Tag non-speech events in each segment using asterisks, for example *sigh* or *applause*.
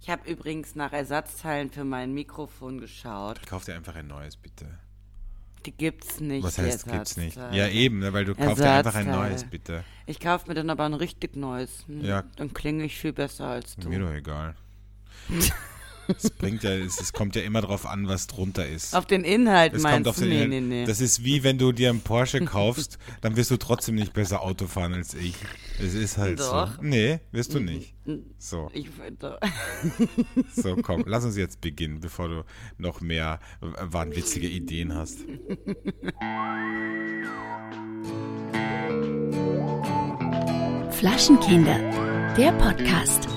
Ich habe übrigens nach Ersatzteilen für mein Mikrofon geschaut. Kauf dir einfach ein neues, bitte. Die gibt's nicht. Was die heißt, gibt's nicht? Ja, eben, ne, weil du kaufst dir einfach ein neues, bitte. Ich kaufe mir dann aber ein richtig neues. Ja. Dann klinge ich viel besser als du. Mir doch egal. *laughs* Es bringt ja, es, es kommt ja immer drauf an, was drunter ist. Auf den Inhalt Es meinst kommt auf du? den nee, Inhalt. nee, nee. Das ist wie wenn du dir einen Porsche kaufst, dann wirst du trotzdem nicht besser Auto fahren als ich. Es ist halt Doch. so. Nee, wirst du nicht. So, ich finde. *laughs* so, komm, lass uns jetzt beginnen, bevor du noch mehr äh, wahnwitzige Ideen hast. Flaschenkinder, der Podcast.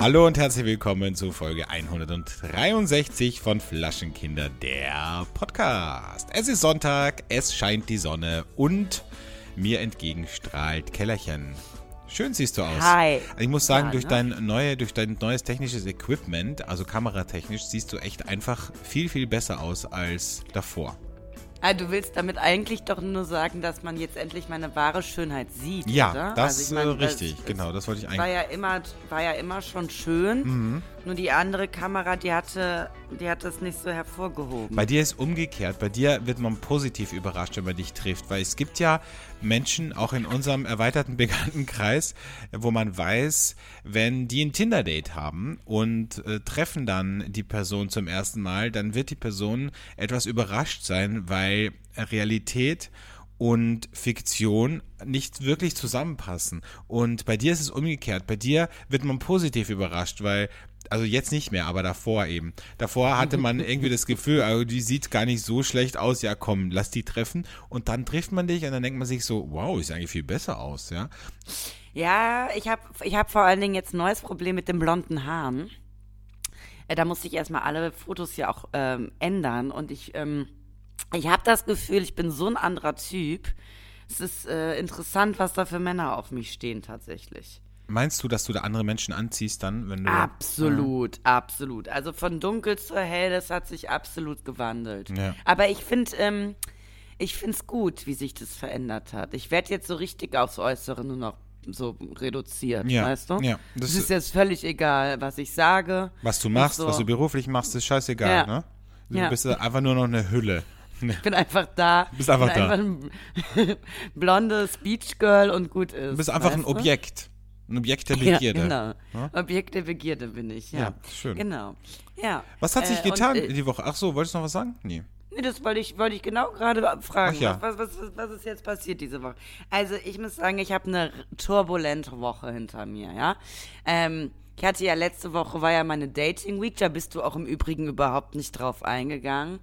Hallo und herzlich willkommen zu Folge 163 von Flaschenkinder, der Podcast. Es ist Sonntag, es scheint die Sonne und mir entgegenstrahlt Kellerchen. Schön siehst du aus. Hi. Ich muss sagen, Ja, durch, ne? dein neue, durch dein neues technisches Equipment, also kameratechnisch, siehst du echt einfach viel, viel besser aus als davor. Ah, du willst damit eigentlich doch nur sagen, dass man jetzt endlich meine wahre Schönheit sieht, Ja, oder? das Also ich äh, richtig, das genau, das wollte ich War eigentlich. ja immer, war ja immer schon schön. Mhm. Nur die andere Kamera, die hatte, die hat das nicht so hervorgehoben. Bei dir ist umgekehrt. Bei dir wird man positiv überrascht, wenn man dich trifft. Weil es gibt ja Menschen, auch in unserem erweiterten *laughs* Bekanntenkreis, wo man weiß, wenn die ein Tinder-Date haben und äh, treffen dann die Person zum ersten Mal, dann wird die Person etwas überrascht sein, weil Realität und Fiktion nicht wirklich zusammenpassen. Und bei dir ist es umgekehrt. Bei dir wird man positiv überrascht, weil, also jetzt nicht mehr, aber davor eben. Davor hatte man *laughs* irgendwie das Gefühl, also die sieht gar nicht so schlecht aus, ja komm, lass die treffen. Und dann trifft man dich und dann denkt man sich so, wow, sieht eigentlich viel besser aus, ja. Ja, ich habe ich hab vor allen Dingen jetzt ein neues Problem mit den blonden Haaren. Äh, da musste ich erstmal alle Fotos ja auch ähm, ändern und ich, ähm, ich habe das Gefühl, ich bin so ein anderer Typ. Es ist äh, interessant, was da für Männer auf mich stehen tatsächlich. Meinst du, dass du da andere Menschen anziehst dann, wenn du. Absolut, absolut. Also von dunkel zu hell, das hat sich absolut gewandelt. Ja. Aber ich finde, ähm, ich finde es gut, wie sich das verändert hat. Ich werde jetzt so richtig aufs Äußere nur noch so reduziert, Ja, weißt du? ja, Das das- ist jetzt völlig egal, was ich sage. Was du machst, so. was du beruflich machst, ist scheißegal, Ja. ne? Du Ja. bist einfach nur noch eine Hülle. *laughs* Ich bin einfach da. bist einfach da. Einfach ein *laughs* blondes Beachgirl und gut ist. Du bist einfach ein weißt du? Ein Objekt der Ja, Begierde. genau. Ja? Objekt der Begierde bin ich, ja. Ja, schön. Genau. Ja. Was hat sich Äh, und, getan äh, die Woche? Ach so, wolltest du noch was sagen? Nee. Nee, das wollte ich, wollte ich genau gerade fragen. Ach ja. was, was, was, was ist jetzt passiert diese Woche? Also ich muss sagen, ich habe eine turbulente Woche hinter mir, ja. Ähm, ich hatte ja letzte Woche, war ja meine Dating Week, da bist du auch im Übrigen überhaupt nicht drauf eingegangen.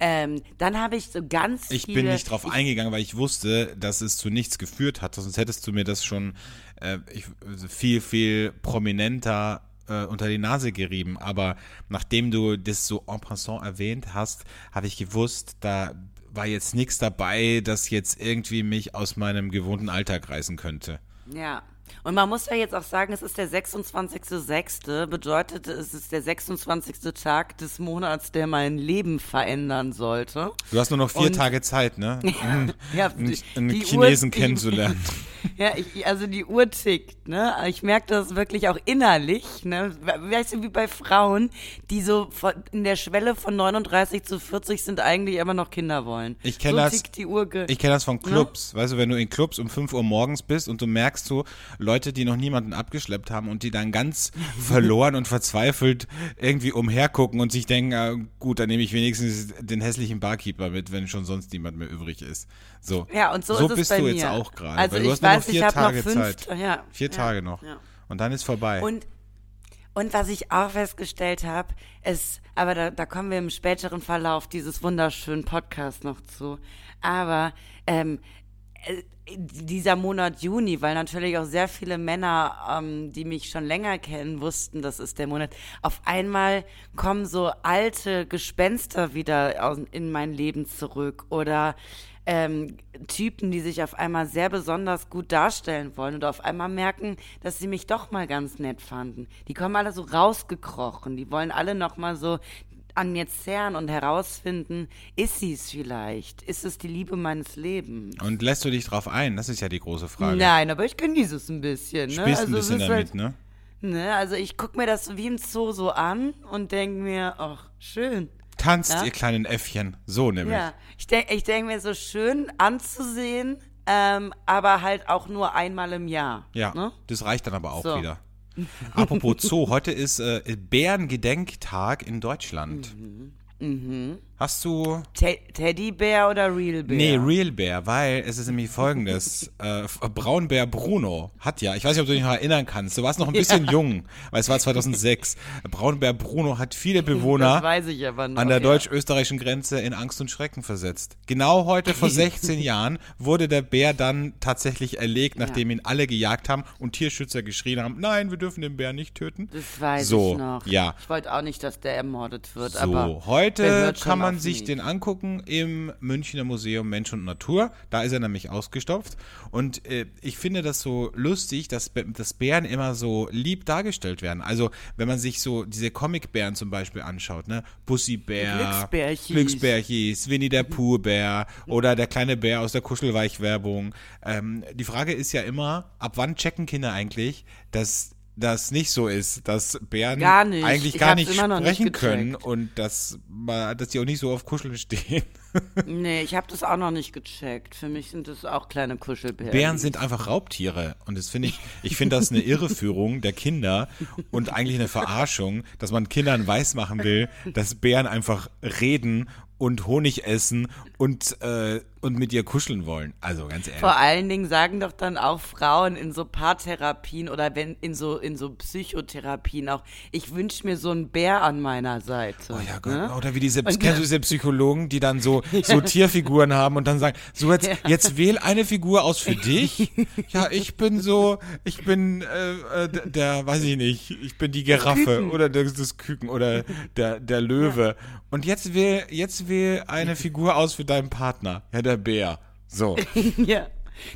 Ähm, dann habe ich so ganz Ich viele... bin nicht drauf ich, eingegangen, weil ich wusste, dass es zu nichts geführt hat. Sonst hättest du mir das schon äh, ich, viel, viel prominenter äh, unter die Nase gerieben. Aber nachdem du das so en passant erwähnt hast, habe ich gewusst, da war jetzt nichts dabei, das jetzt irgendwie mich aus meinem gewohnten Alltag reißen könnte. Ja. Und man muss ja jetzt auch sagen, es ist der 26.06., bedeutet, es ist der 26. Tag des Monats, der mein Leben verändern sollte. Du hast nur noch vier Und- Tage Zeit, ne? *laughs* Ja, einen, die- einen die Chinesen Uhr- die- kennenzulernen. *laughs* Ja, ich, also die Uhr tickt, ne? Ich merke das wirklich auch innerlich, ne? We- Weißt du, wie bei Frauen, die so von, in der Schwelle von 39 zu 40 sind, eigentlich immer noch Kinder wollen. Ich kenn so das- tickt die Uhr. Ich kenne das von Clubs. Weißt du, wenn du in Clubs um 5 Uhr morgens bist und du merkst so Leute, die noch niemanden abgeschleppt haben und die dann ganz *laughs* verloren und verzweifelt irgendwie umhergucken und sich denken, ah, gut, dann nehme ich wenigstens den hässlichen Barkeeper mit, wenn schon sonst niemand mehr übrig ist. So, Ja, und so, es bist du mir. jetzt auch gerade. Also weil du hast nur noch weiß, vier ich habe noch Tage fünf, Zeit. ja, Vier ja, Tage noch. ja. Und dann ist vorbei. Und, und was ich auch festgestellt habe, ist, aber da, da kommen wir im späteren Verlauf dieses wunderschönen Podcasts noch zu, aber ähm, äh, dieser Monat Juni, weil natürlich auch sehr viele Männer, ähm, die mich schon länger kennen, wussten, das ist der Monat. Auf einmal kommen so alte Gespenster wieder in mein Leben zurück oder ähm, Typen, die sich auf einmal sehr besonders gut darstellen wollen und auf einmal merken, dass sie mich doch mal ganz nett fanden. Die kommen alle so rausgekrochen, die wollen alle noch mal so an mir zerren und herausfinden, ist sie es vielleicht? Ist es die Liebe meines Lebens? Und lässt du dich drauf ein? Das ist ja die große Frage. Nein, aber ich genieße es ein bisschen. Ne? Spielst ein Also, bisschen es ist damit, halt- ne? Ne, also ich gucke mir das wie im Zoo so an und denke mir, ach, schön. Tanzt, Ja? ihr kleinen Äffchen. So nämlich. Ja, ich denke ich denk mir so schön anzusehen, ähm, aber halt auch nur einmal im Jahr. Ja, Ne? das reicht dann aber auch So. wieder. *laughs* Apropos Zoo, heute ist äh, Bärengedenktag in Deutschland. Mhm. Hast du. Te Teddybär oder Real Bär? Nee, Real Bär, weil es ist nämlich folgendes. *laughs* äh, Braunbär Bruno hat ja, ich weiß nicht, ob du dich noch erinnern kannst, du warst noch ein bisschen jung, weil es war 2006. Braunbär Bruno hat viele Bewohner noch. an der ja. deutsch-österreichischen Grenze in Angst und Schrecken versetzt. Genau heute vor *laughs* 16 Jahren wurde der Bär dann tatsächlich erlegt, nachdem ihn alle gejagt haben und Tierschützer geschrien haben, nein, wir dürfen den Bär nicht töten. Das weiß So, ich noch. ja. Ich wollte auch nicht, dass der ermordet wird, So, aber heute kann man auf sich den angucken im Münchner Museum Mensch und Natur. Da ist er nämlich ausgestopft. Und äh, ich finde das so lustig, dass, dass Bären immer so lieb dargestellt werden. Also, wenn man sich so diese Comicbären zum Beispiel anschaut, ne? Pussybär, Glücksbärchis. Glücksbärchis, Winnie der *laughs* Pooh-Bär oder der kleine Bär aus der Kuschelweich-Werbung. Ähm, die Frage ist ja immer, ab wann checken Kinder eigentlich, dass das nicht so ist, dass Bären Gar eigentlich Ich gar nicht noch nicht sprechen können und dass, dass die auch nicht so auf Kuscheln stehen. *laughs* Nee, ich habe das auch noch nicht gecheckt. Für mich sind das auch kleine Kuschelbären. Bären sind einfach Raubtiere und das finde ich, ich finde das eine Irreführung der Kinder und eigentlich eine Verarschung, dass man Kindern weismachen will, dass Bären einfach reden und Honig essen und, äh, und mit ihr kuscheln wollen. Also ganz ehrlich. Vor allen Dingen sagen doch dann auch Frauen in so Paartherapien oder wenn in so in so Psychotherapien auch, ich wünsche mir so einen Bär an meiner Seite. Oh ja Gott, ne? oder wie diese, Und- kennst du diese Psychologen, die dann so, *laughs* so Tierfiguren haben und dann sagen, so jetzt, jetzt wähl eine Figur aus für *laughs* dich. Ja, ich bin so, ich bin äh, äh, der- der, weiß ich nicht, ich bin die Giraffe Küken. oder das, das Küken oder der, der Löwe. Und jetzt wähl, jetzt wähl eine Figur aus für deinen Partner. Ja, der Bär. So. *laughs* ja.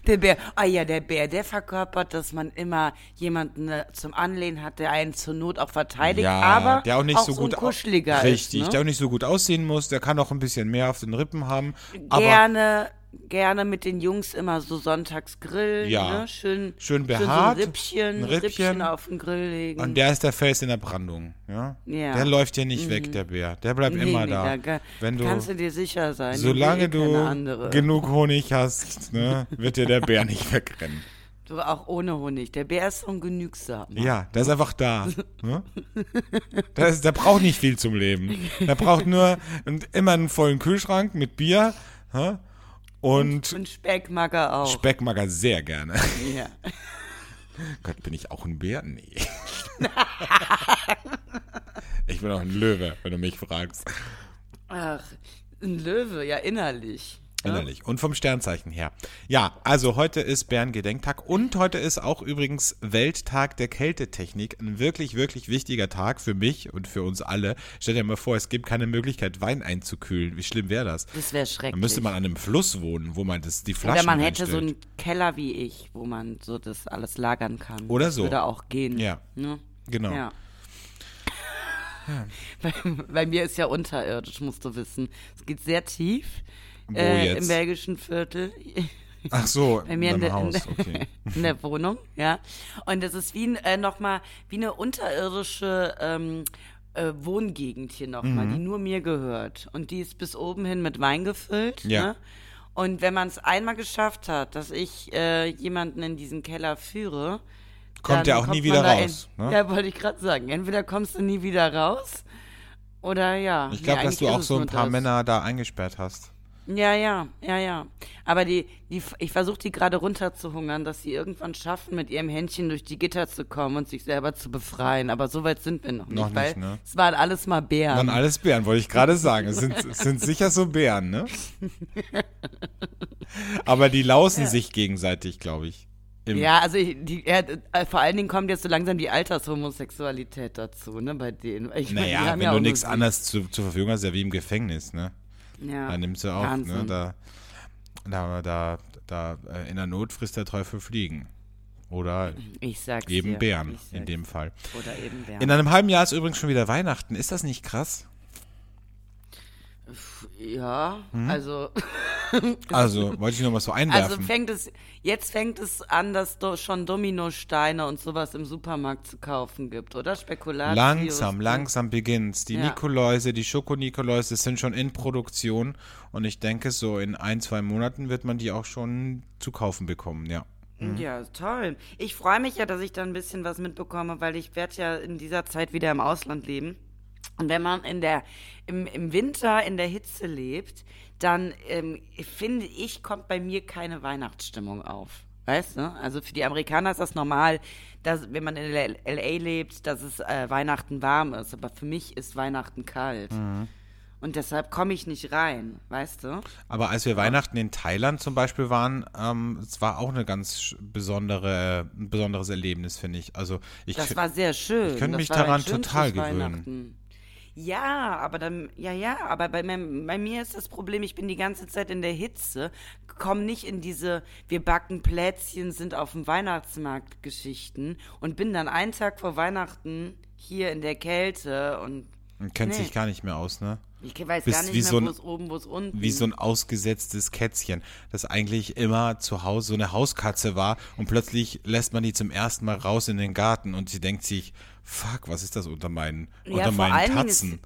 Der Bär, ah ja, der Bär, der verkörpert, dass man immer jemanden äh, zum Anlehnen hat, der einen zur Not auch verteidigt, Ja, aber der auch nicht so so gut kuscheliger Richtig, ist. Ne? der auch nicht so gut aussehen muss, der kann auch ein bisschen mehr auf den Rippen haben. Aber gerne, gerne mit den Jungs immer so sonntags grillen, Ja. ne? Schön, Schön so behaart, ein Rippchen, ein Rippchen. Rippchen auf den Grill legen. Und der ist der Fels in der Brandung, ja? Ja. Mhm. Der läuft dir nicht weg, der Bär. Der bleibt Nee, immer nee, da. ga- Wenn du, kannst du dir sicher sein. solange du andere. genug Honig hast, ne, wird dir der Bär nicht wegrennen. Du auch ohne Honig. Der Bär ist so ein genügsam. Ja, der ist einfach da. Ne? Der, ist, der braucht nicht viel zum Leben. Der braucht nur und immer einen vollen Kühlschrank mit Bier hä? Und Und Speck mag er auch. Speck mag er sehr gerne. ja. *laughs* Gott, bin ich auch ein Bär? Nee. *laughs* ich bin auch ein Löwe, wenn du mich fragst. Ach, ein Löwe, ja innerlich. Innerlich. Und vom Sternzeichen her. Ja, also heute ist Bärengedenktag und heute ist auch übrigens Welttag der Kältetechnik. Ein wirklich, wirklich wichtiger Tag für mich und für uns alle. Stell dir mal vor, es gibt keine Möglichkeit, Wein einzukühlen. Wie schlimm wäre das? Das wäre schrecklich. Dann müsste man an einem Fluss wohnen, wo man das, die Flaschen Oder man hätte so reinstellt. einen Keller wie ich, wo man so das alles lagern kann. Oder das so. Würde auch gehen. Ja. Ne? Genau. Ja. Bei, *laughs* bei mir ist ja unterirdisch, musst du wissen. Es geht sehr tief. Äh? Im belgischen Viertel. *laughs* Ach so, Bei mir in in der, in, Haus. Okay. *laughs* in der Wohnung, ja. Und das ist wie äh, nochmal, wie eine unterirdische ähm, äh, Wohngegend hier nochmal, Mhm. die nur mir gehört. Und die ist bis oben hin mit Wein gefüllt. Ja. Ne? Und wenn man es einmal geschafft hat, dass ich äh, jemanden in diesen Keller führe, Kommt der auch kommt nie wieder raus. In, Ne? Ja, wollte ich gerade sagen. Entweder kommst du nie wieder raus oder ja. Ich glaube, nee, dass du auch so ein paar das. Männer da eingesperrt hast. Ja, ja, ja, ja. Aber die, die, ich versuche die gerade runterzuhungern, dass sie irgendwann schaffen, mit ihrem Händchen durch die Gitter zu kommen und sich selber zu befreien. Aber so weit sind wir noch nicht, Noch nicht, weil ne? es waren alles mal Bären. Dann alles Bären, wollte ich gerade sagen. Es sind, es sind sicher so Bären, ne? *laughs* Aber die lausen sich gegenseitig, glaube ich. Im, ja, also ich, die, ja, äh, vor allen Dingen kommt jetzt so langsam die Altershomosexualität dazu, ne, bei denen. Ich meine, Naja, haben wenn ja du nichts anderes zu, zur Verfügung hast, ja wie im Gefängnis, ne? Ja, Da nimmst du auch, ne? Da, da, da, da, äh, in der Not frisst der Teufel Fliegen. Oder eben dir. Bären in dem Fall. Oder eben Bären. In einem halben Jahr ist übrigens schon wieder Weihnachten. Ist das nicht krass? Ja, also. *laughs* Also, wollte ich nur mal so einwerfen. Also fängt es, jetzt fängt es an, dass do, schon Dominosteine und sowas im Supermarkt zu kaufen gibt, oder? Spekulatius. Langsam, langsam beginnt's. Die Ja. Nikoläuse, die Schokonikoläuse sind schon in Produktion und ich denke, so in ein, zwei Monaten wird man die auch schon zu kaufen bekommen, ja. Ja, toll. Ich freue mich ja, dass ich da ein bisschen was mitbekomme, weil ich werde ja in dieser Zeit wieder im Ausland leben. Und wenn man in der, im, im Winter in der Hitze lebt, dann ähm, finde ich, kommt bei mir keine Weihnachtsstimmung auf. Weißt du? Also für die Amerikaner ist das normal, dass, wenn man in LA lebt, dass es äh, Weihnachten warm ist. Aber für mich ist Weihnachten kalt. Und deshalb komme ich nicht rein, weißt du? Aber als wir Weihnachten in Thailand zum Beispiel waren, ähm, es war auch eine ganz besondere, ein besonderes Erlebnis, finde ich. Also ich Das war sehr schön. ich könnte mich daran total gewöhnen. Ja, aber dann, ja, ja, aber bei, mir- bei mir ist das Problem, ich bin die ganze Zeit in der Hitze, komme nicht in diese, wir backen Plätzchen, sind auf dem Weihnachtsmarkt Geschichten und bin dann einen Tag vor Weihnachten hier in der Kälte und man kennt Nee. sich gar nicht mehr aus, ne? Ich weiß Bist gar nicht wie mehr, so ein- wo es oben, wo es unten. Wie so ein ausgesetztes Kätzchen, das eigentlich immer zu Hause so eine Hauskatze war und plötzlich lässt man die zum ersten Mal raus in den Garten und sie denkt sich, fuck, was ist das unter meinen, Ja, unter meinen Tatzen?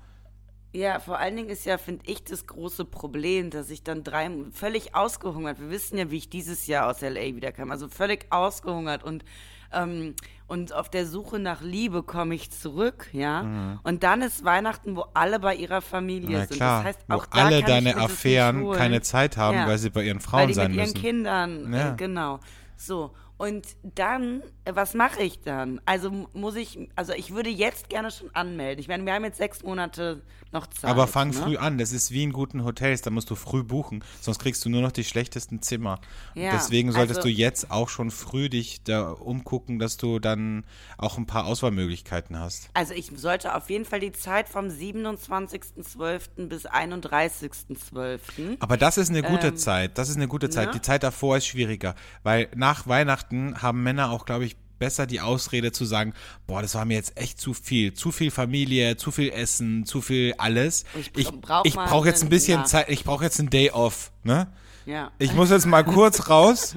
Ja, vor allen Dingen ist ja, finde ich, das große Problem, dass ich dann drei völlig ausgehungert. Wir wissen ja, wie ich dieses Jahr aus LA wiederkam. Also völlig ausgehungert und ähm, und auf der Suche nach Liebe komme ich zurück, ja. Und dann ist Weihnachten, wo alle bei ihrer Familie Mhm. Na sind. klar, das heißt, wo auch da alle deine Affären keine Zeit haben, Ja. weil sie bei ihren weil Frauen die sein mit ihren müssen. Kindern, Ja. äh, genau. So. Und dann, äh, was mache ich dann? Also muss ich, also ich würde jetzt gerne schon anmelden. Ich meine, wir haben jetzt sechs Monate noch Zeit. Aber fang ne? früh an, das ist wie in guten Hotels, da musst du früh buchen, sonst kriegst du nur noch die schlechtesten Zimmer. Ja, deswegen solltest also- du jetzt auch schon früh dich da umgucken, dass du dann auch ein paar Auswahlmöglichkeiten hast. Also ich sollte auf jeden Fall die Zeit vom 27.12. bis 31.12. Aber das ist eine gute Zeit, das ist eine gute Zeit. ne? Die Zeit davor ist schwieriger, weil nach Weihnachten haben Männer auch, glaube ich, besser die Ausrede zu sagen, boah, das war mir jetzt echt zu viel, zu viel Familie, zu viel Essen, zu viel alles. Ich Ich, brauch brauche jetzt ein bisschen ja. Zeit, ich brauche jetzt einen Day off, ne? Ja. Ich muss jetzt mal kurz *laughs* raus.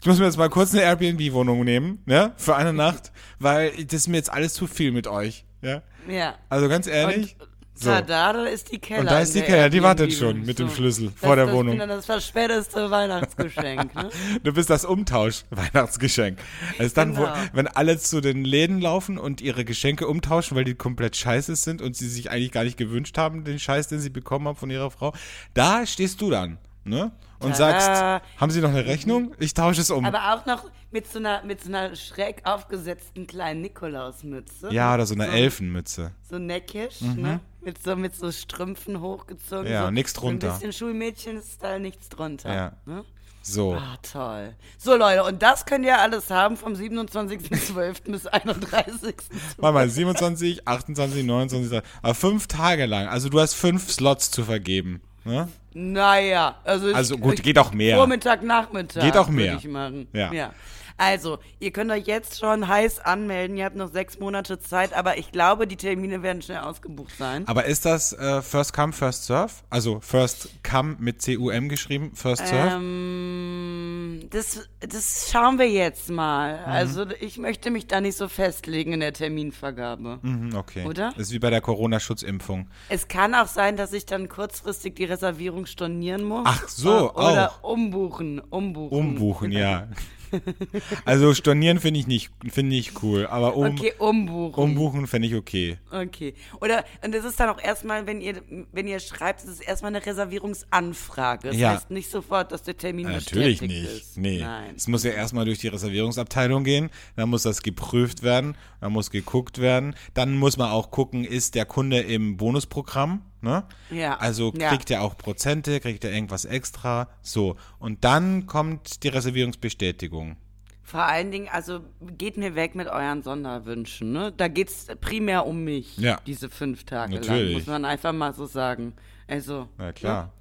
Ich muss mir jetzt mal kurz eine Airbnb-Wohnung nehmen, ne? Für eine Nacht, weil das ist mir jetzt alles zu viel mit euch, ja? ja. Also ganz ehrlich. Und so. da, da ist die Keller. Und da ist die Keller, die wartet schon mit dem Schlüssel Das- vor der das Wohnung. Ich finde das verspäteste Weihnachtsgeschenk. Ne? *laughs* Du bist das Umtausch-Weihnachtsgeschenk. *laughs* Es ist dann, Genau. wo, wenn alle zu den Läden laufen und ihre Geschenke umtauschen, weil die komplett scheiße sind und sie sich eigentlich gar nicht gewünscht haben, den Scheiß, den sie bekommen haben von ihrer Frau, da stehst du dann, ne? Und Tada. sagst, haben sie noch eine Rechnung? Ich tausche es um. Aber auch noch mit so einer, mit so einer schräg aufgesetzten kleinen Nikolausmütze. ja, oder so eine Elfenmütze. So neckisch, ne? Mit so, mit so Strümpfen hochgezogen. Ja, so, nix drunter. Ein bisschen Schulmädchen-Style, nichts drunter. Ja. Ne? So. Ah, toll. So, Leute, und das könnt ihr alles haben vom 27.12. *laughs* bis 31. Warte mal, 27, 28, 29, 30, aber fünf Tage lang. Also du hast fünf Slots zu vergeben. Ne? Naja, also, ich- Also gut, ich- geht auch mehr. Vormittag, Nachmittag. Geht auch mehr. Ich machen. Ja. ja. Also, ihr könnt euch jetzt schon heiß anmelden. Ihr habt noch sechs Monate Zeit, aber ich glaube, die Termine werden schnell ausgebucht sein. Aber ist das äh, First Come, First Serve? Also First Come mit C-U-M geschrieben, First Serve? Ähm, das, das schauen wir jetzt mal. Mhm. Also, ich möchte mich da nicht so festlegen in der Terminvergabe. Mhm, okay. oder? Ist wie bei der Corona-Schutzimpfung. Es kann auch sein, dass ich dann kurzfristig die Reservierung stornieren muss. Ach so, Oder auch. umbuchen, umbuchen. Umbuchen, ja. *laughs* *laughs* also stornieren finde ich nicht, finde ich cool, aber um, Okay, umbuchen. umbuchen finde ich okay. Okay. Oder, und das ist dann auch erstmal, wenn ihr, wenn ihr schreibt, es ist erstmal eine Reservierungsanfrage. Das Ja. heißt nicht sofort, dass der Termin Natürlich nicht. ist. Nee. Nein. Es muss ja erstmal durch die Reservierungsabteilung gehen, dann muss das geprüft werden, dann muss geguckt werden, dann muss man auch gucken, ist der Kunde im Bonusprogramm, ne? Ja. Also Ja. kriegt er auch Prozente, kriegt er irgendwas extra, so. Und dann kommt die Reservierungsbestätigung. Vor allen Dingen, also geht mir weg mit euren Sonderwünschen. Ne? Da geht es primär um mich, Ja. diese fünf Tage lang, Natürlich. muss man einfach mal so sagen. Also, Na klar.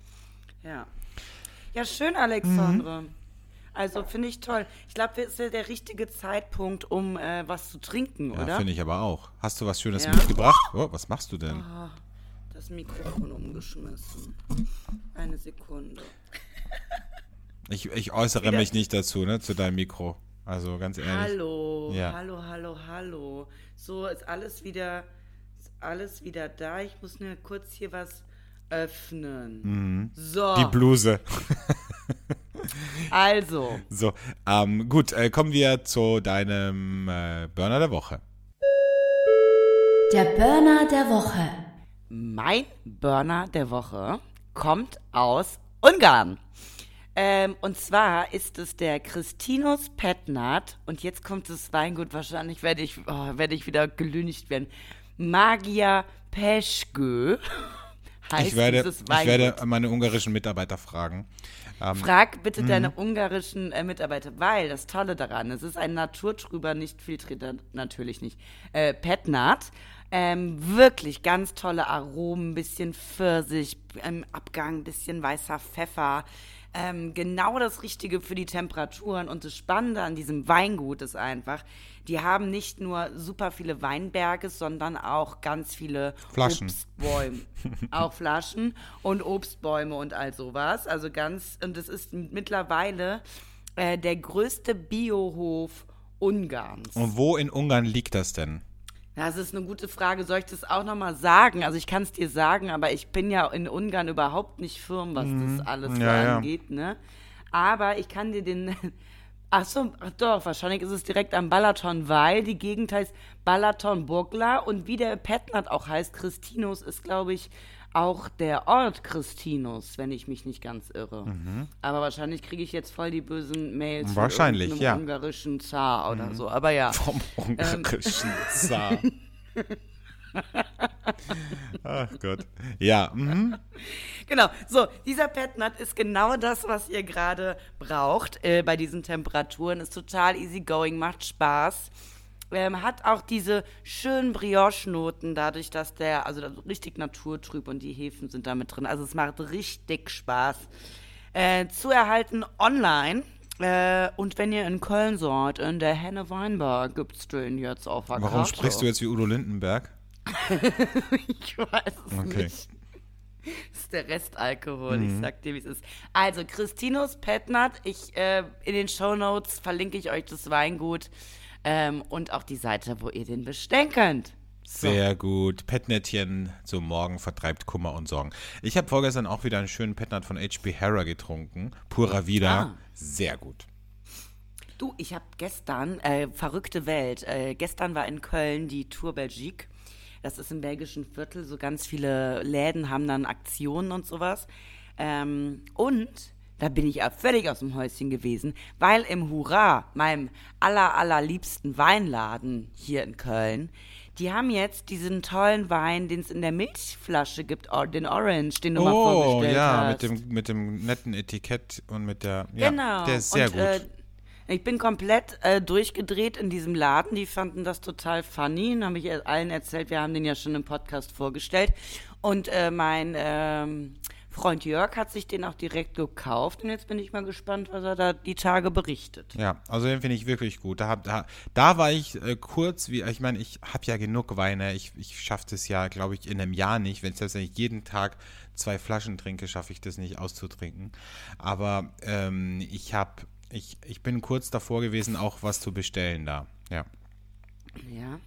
ja. Ja, schön, Alexandre. Mhm. Also, finde ich toll. Ich glaube, das ist ja der richtige Zeitpunkt, um äh, was zu trinken, Ja, oder? finde ich aber auch. Hast du was Schönes Ja. mitgebracht? Oh, was machst du denn? Das Mikrofon umgeschmissen. Eine Sekunde. Ich, ich äußere Wieder- mich nicht dazu, ne, zu deinem Mikro. Also ganz ehrlich. Hallo, Ja. hallo, hallo, hallo. So ist alles wieder, ist alles wieder da. Ich muss nur kurz hier was öffnen. So, Mhm. Die Bluse. *laughs* also, So, ähm, gut, äh, kommen wir zu deinem äh, Burner der Woche. Der Burner der Woche. Mein Burner der Woche kommt aus Ungarn. Ähm, und zwar ist es der Christinus Petnat. Und jetzt kommt das Weingut. Wahrscheinlich werde ich, oh, werde ich wieder gelüncht werden. Magia Peschgö *laughs* heißt Ich werde, dieses ich Weingut. werde meine ungarischen Mitarbeiter fragen. Ähm, Frag bitte Mhm. deine ungarischen äh, Mitarbeiter, weil das Tolle daran, es ist ein naturtrüber, nicht filtrierter, natürlich nicht, äh, Petnat. Ähm, wirklich ganz tolle Aromen, bisschen Pfirsich, im Abgang, bisschen weißer Pfeffer. Ähm, genau das Richtige für die Temperaturen. Und das Spannende an diesem Weingut ist einfach, die haben nicht nur super viele Weinberge, sondern auch ganz viele Flaschen. Obstbäume. *laughs* auch Flaschen und Obstbäume und all sowas. Also ganz, und es ist mittlerweile äh, der größte Biohof Ungarns. und wo in Ungarn liegt das denn? Das ist eine gute Frage. Soll ich das auch nochmal sagen? Also ich kann es dir sagen, aber ich bin ja in Ungarn überhaupt nicht firm, was das alles Mhm. Ja, angeht, ne? Aber ich kann dir den. *laughs* Ach so, ach doch, wahrscheinlich ist es direkt am Balaton, weil die Gegend heißt Balaton Burgla und wie der Petnat auch heißt, Christinus ist, glaube ich, auch der Ort Christinus, wenn ich mich nicht ganz irre. Aber wahrscheinlich kriege ich jetzt voll die bösen Mails Mhm. Wahrscheinlich, irgendeinem ja. Mhm. ungarischen Zar oder so. Aber ja. Vom ungarischen *laughs* Zar. Ach Gott. Ja, mhm. Genau, so, dieser Petnat ist genau das, was ihr gerade braucht äh, bei diesen Temperaturen. Ist total easygoing, macht Spaß. Ähm, hat auch diese schönen Brioche-Noten, dadurch, dass der, also richtig naturtrüb und die Hefen sind damit drin. Also es macht richtig Spaß. Äh, zu erhalten online. Äh, und wenn ihr in Köln seid, in der Henne Weinbar gibt's den jetzt auf der warum Karte. sprichst du jetzt wie Udo Lindenberg? *laughs* Ich weiß es Okay. nicht. Das ist der Restalkohol, ich sag dir, wie es ist. Also, Christinus Petnat, ich, äh, in den Shownotes verlinke ich euch das Weingut ähm, und auch die Seite, wo ihr den bestellen könnt. So. Sehr gut. Petnettchen zum Morgen vertreibt Kummer und Sorgen. Ich habe vorgestern auch wieder einen schönen Petnat von H.P. Harrer getrunken. Pura Vida. Ah. Sehr gut. Du, ich habe gestern, äh, verrückte Welt, äh, gestern war in Köln die Tour Belgique. Das ist im belgischen Viertel, so ganz viele Läden haben dann Aktionen und sowas. Ähm, und da bin ich auch völlig aus dem Häuschen gewesen, weil im Hurra, meinem aller, allerliebsten Weinladen hier in Köln, die haben jetzt diesen tollen Wein, den es in der Milchflasche gibt, den Orange, den du mal Oh, vorgestellt ja, hast. mit dem, mit dem netten Etikett und mit der. Ja, Genau. Der ist sehr und, gut. Äh, ich bin komplett äh, durchgedreht in diesem Laden. Die fanden das total funny. Dann habe ich allen erzählt, wir haben den ja schon im Podcast vorgestellt. Und äh, mein ähm, Freund Jörg hat sich den auch direkt gekauft. Und jetzt bin ich mal gespannt, was er da die Tage berichtet. Ja, also den finde ich wirklich gut. Da, hab, da, da war ich äh, kurz, wie ich meine, ich habe ja genug Weine. Ich, ich schaffe das ja, glaube ich, in einem Jahr nicht. Wenn selbst wenn ich jeden Tag zwei Flaschen trinke, schaffe ich das nicht auszutrinken. Aber ähm, ich habe, ich, ich bin kurz davor gewesen, auch was zu bestellen da. Ja, Ja.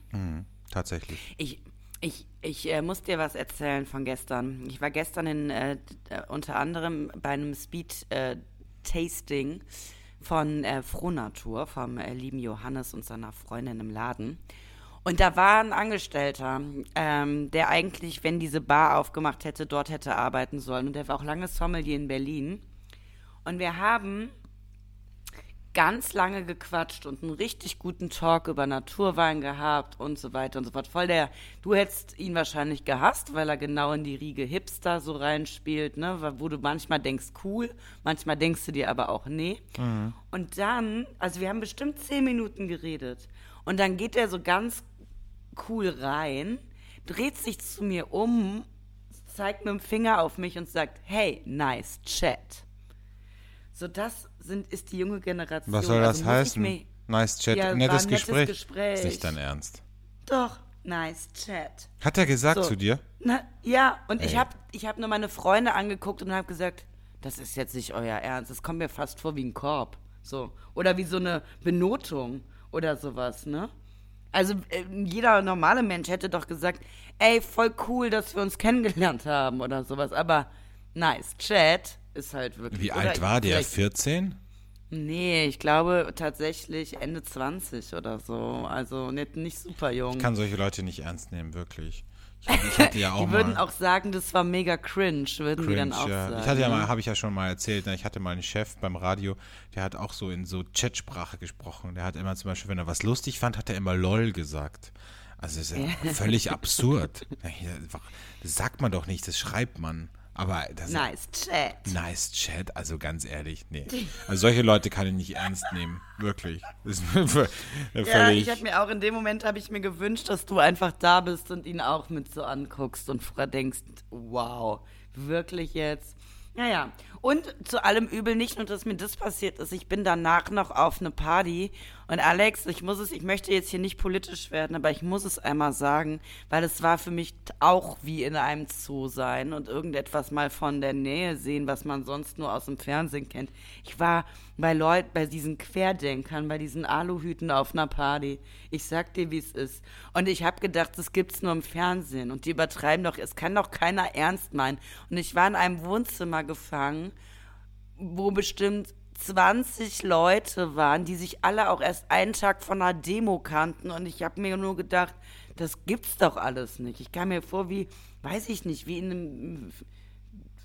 tatsächlich. Ich, ich, ich äh, muss dir was erzählen von gestern. Ich war gestern in, äh, äh, unter anderem bei einem Speed-Tasting von äh, Frohnatur, vom äh, lieben Johannes und seiner Freundin im Laden. Und da war ein Angestellter, ähm, der eigentlich, wenn diese Bar aufgemacht hätte, dort hätte arbeiten sollen. Und der war auch lange Sommelier in Berlin. Und wir haben ganz lange gequatscht und einen richtig guten Talk über Naturwein gehabt und so weiter und so fort. Voll der, du hättest ihn wahrscheinlich gehasst, weil er genau in die Riege Hipster so reinspielt, ne, wo du manchmal denkst, cool, manchmal denkst du dir aber auch, nee. Und dann, also wir haben bestimmt zehn Minuten geredet und dann geht er so ganz cool rein, dreht sich zu mir um, zeigt mit dem Finger auf mich und sagt, hey, nice chat. So, das sind, ist die junge Generation. Was soll das Also muss ich heißen? nice Chat, Ja, nettes Gespräch. Gespräch. Ist nicht dein Ernst. Doch, nice chat. Hat er gesagt So. zu dir? Na, ja, und ich Ey. habe ich hab nur meine Freunde angeguckt und habe gesagt, das ist jetzt nicht euer Ernst. Das kommt mir fast vor wie ein Korb. So. Oder wie so eine Benotung oder sowas, ne? Also äh, jeder normale Mensch hätte doch gesagt, ey, voll cool, dass wir uns kennengelernt haben oder sowas. Aber nice, Chat ist halt wirklich. Wie alt war der? vielleicht- 14? Nee, ich glaube tatsächlich Ende 20 oder so. Also nicht, nicht super jung. Ich kann solche Leute nicht ernst nehmen, wirklich. Ich, ich hatte ja *laughs* auch die würden mal auch sagen, das war mega cringe, würden die dann cringe, auch ja. sagen. Ich hatte ja mal, habe ich ja schon mal erzählt, ne, ich hatte mal einen Chef beim Radio, der hat auch so in so Chatsprache gesprochen. Der hat immer zum Beispiel, wenn er was lustig fand, hat er immer LOL gesagt. Also das ist ja völlig absurd. *laughs* Das sagt man doch nicht, das schreibt man. Aber das Nice Chat. Nice Chat, also ganz ehrlich, nee. Also solche Leute kann ich nicht ernst nehmen, wirklich. Das ist *laughs* völlig. Ja, ich habe mir auch in dem Moment habe ich mir gewünscht, dass du einfach da bist und ihn auch mit so anguckst und denkst, wow, wirklich jetzt? Naja, und zu allem Übel nicht nur, dass mir das passiert ist, ich bin danach noch auf eine Party und Alex, ich muss es, ich möchte jetzt hier nicht politisch werden, aber ich muss es einmal sagen, weil es war für mich auch wie in einem Zoo sein und irgendetwas mal von der Nähe sehen, was man sonst nur aus dem Fernsehen kennt. Ich war bei Leuten, bei diesen Querdenkern, bei diesen Aluhüten auf einer Party. Ich sag dir, wie es ist. Und ich habe gedacht, das gibt's nur im Fernsehen. Und die übertreiben doch, es kann doch keiner ernst meinen. Und ich war in einem Wohnzimmer gefangen, wo bestimmt 20 Leute waren, die sich alle auch erst einen Tag von einer Demo kannten. Und ich habe mir nur gedacht, das gibt's doch alles nicht. Ich kam mir vor wie, weiß ich nicht, wie in einem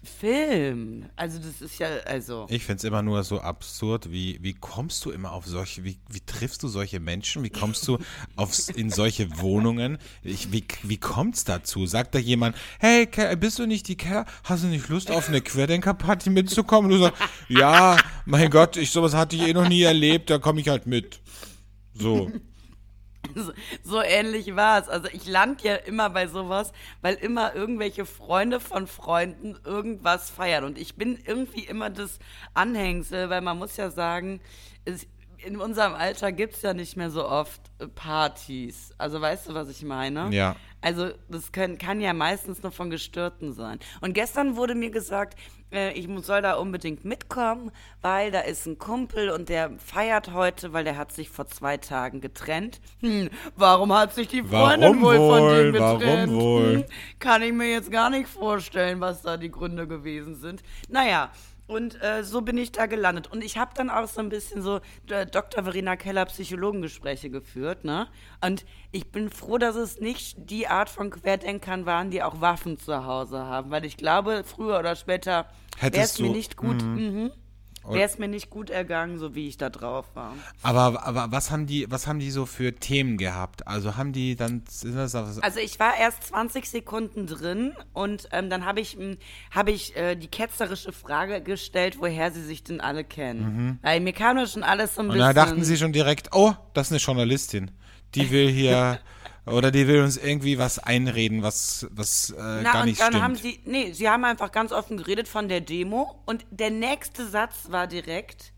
Film. Also das ist ja, also. Ich finde es immer nur so absurd, wie, wie kommst du immer auf solche, wie, wie triffst du solche Menschen, wie kommst du *laughs* aufs, in solche Wohnungen? Ich, wie wie kommt's dazu? Sagt da jemand, hey, bist du nicht die Kerl, hast du nicht Lust auf eine Querdenker-Party mitzukommen? Und du sagst, ja, mein Gott, ich sowas hatte ich eh noch nie erlebt, da komme ich halt mit. So. So, ähnlich war es. Also ich lande ja immer bei sowas, weil immer irgendwelche Freunde von Freunden irgendwas feiern. Und ich bin irgendwie immer das Anhängsel, weil man muss ja sagen, es, in unserem Alter gibt es ja nicht mehr so oft Partys. Also weißt du, was ich meine? Ja. Also das können, kann ja meistens nur von Gestörten sein. Und gestern wurde mir gesagt, äh, ich muss- soll da unbedingt mitkommen, weil da ist ein Kumpel und der feiert heute, weil der hat sich vor zwei Tagen getrennt. Hm, warum hat sich die Freundin Warum wohl von dem Warum getrennt? wohl? Hm, kann ich mir jetzt gar nicht vorstellen, was da die Gründe gewesen sind. Naja, und äh, so bin ich da gelandet. Und ich habe dann auch so ein bisschen so äh, Dr. Verena Keller Psychologengespräche geführt, ne? Und ich bin froh, dass es nicht die Art von Querdenkern waren, die auch Waffen zu Hause haben, weil ich glaube, früher oder später wäre es mir nicht gut, mhm. Wäre es mir nicht gut ergangen, so wie ich da drauf war. Aber, aber was haben die, was haben die so für Themen gehabt? Also haben die dann, Also ich war erst 20 Sekunden drin und ähm, dann habe ich, m, hab ich äh, die ketzerische Frage gestellt, woher sie sich denn alle kennen. Weil mir kam das schon alles so ein Mhm. Und bisschen... da dachten sie schon direkt, oh, das ist eine Journalistin. Die will hier, *laughs* oder die will uns irgendwie was einreden, was, was äh, Na, gar und nicht dann stimmt. haben sie, nee, sie haben einfach ganz offen geredet von der Demo und der nächste Satz war direkt,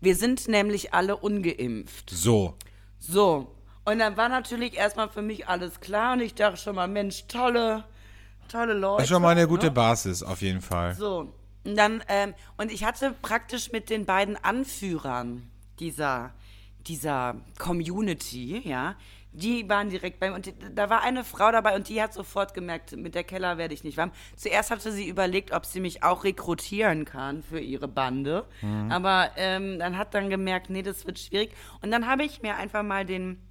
wir sind nämlich alle ungeimpft. so. So, und dann war natürlich erstmal für mich alles klar und ich dachte schon mal, Mensch, tolle, tolle Leute. Das ist schon mal eine gute ne? Basis, auf jeden Fall. So, und dann, ähm, und ich hatte praktisch mit den beiden Anführern dieser, dieser Community, ja, die waren direkt bei mir. Und die, da war eine Frau dabei und die hat sofort gemerkt, mit der Keller werde ich nicht warm. Zuerst hatte sie überlegt, ob sie mich auch rekrutieren kann für ihre Bande. Aber ähm, dann hat dann gemerkt, nee, das wird schwierig. Und dann habe ich mir einfach mal den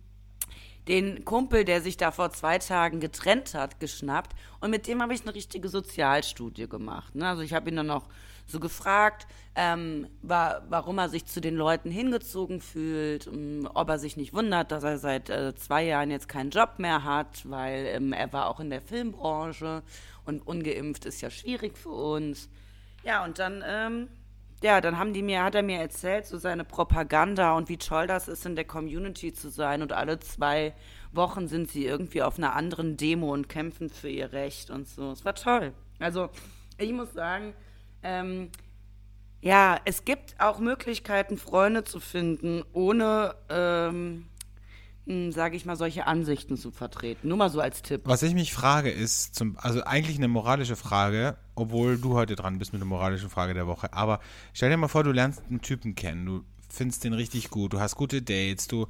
den Kumpel, der sich da vor zwei Tagen getrennt hat, geschnappt. Und mit dem habe ich eine richtige Sozialstudie gemacht. Ne? Also ich habe ihn dann auch so gefragt, ähm, wa warum er sich zu den Leuten hingezogen fühlt, ähm, ob er sich nicht wundert, dass er seit äh, zwei Jahren jetzt keinen Job mehr hat, weil ähm, er war auch in der Filmbranche und ungeimpft ist ja schwierig für uns. Ja, und dann ähm, ja, dann haben die mir, hat er mir erzählt, so seine Propaganda und wie toll das ist, in der Community zu sein. Und alle zwei Wochen sind sie irgendwie auf einer anderen Demo und kämpfen für ihr Recht und so. Es war toll. Also, ich muss sagen, ähm, ja, es gibt auch Möglichkeiten, Freunde zu finden, ohne ähm, sage ich mal, solche Ansichten zu vertreten. Nur mal so als Tipp. Was ich mich frage ist, zum, also eigentlich eine moralische Frage, obwohl du heute dran bist mit der moralischen Frage der Woche. Aber stell dir mal vor, du lernst einen Typen kennen, du findest den richtig gut, du hast gute Dates, du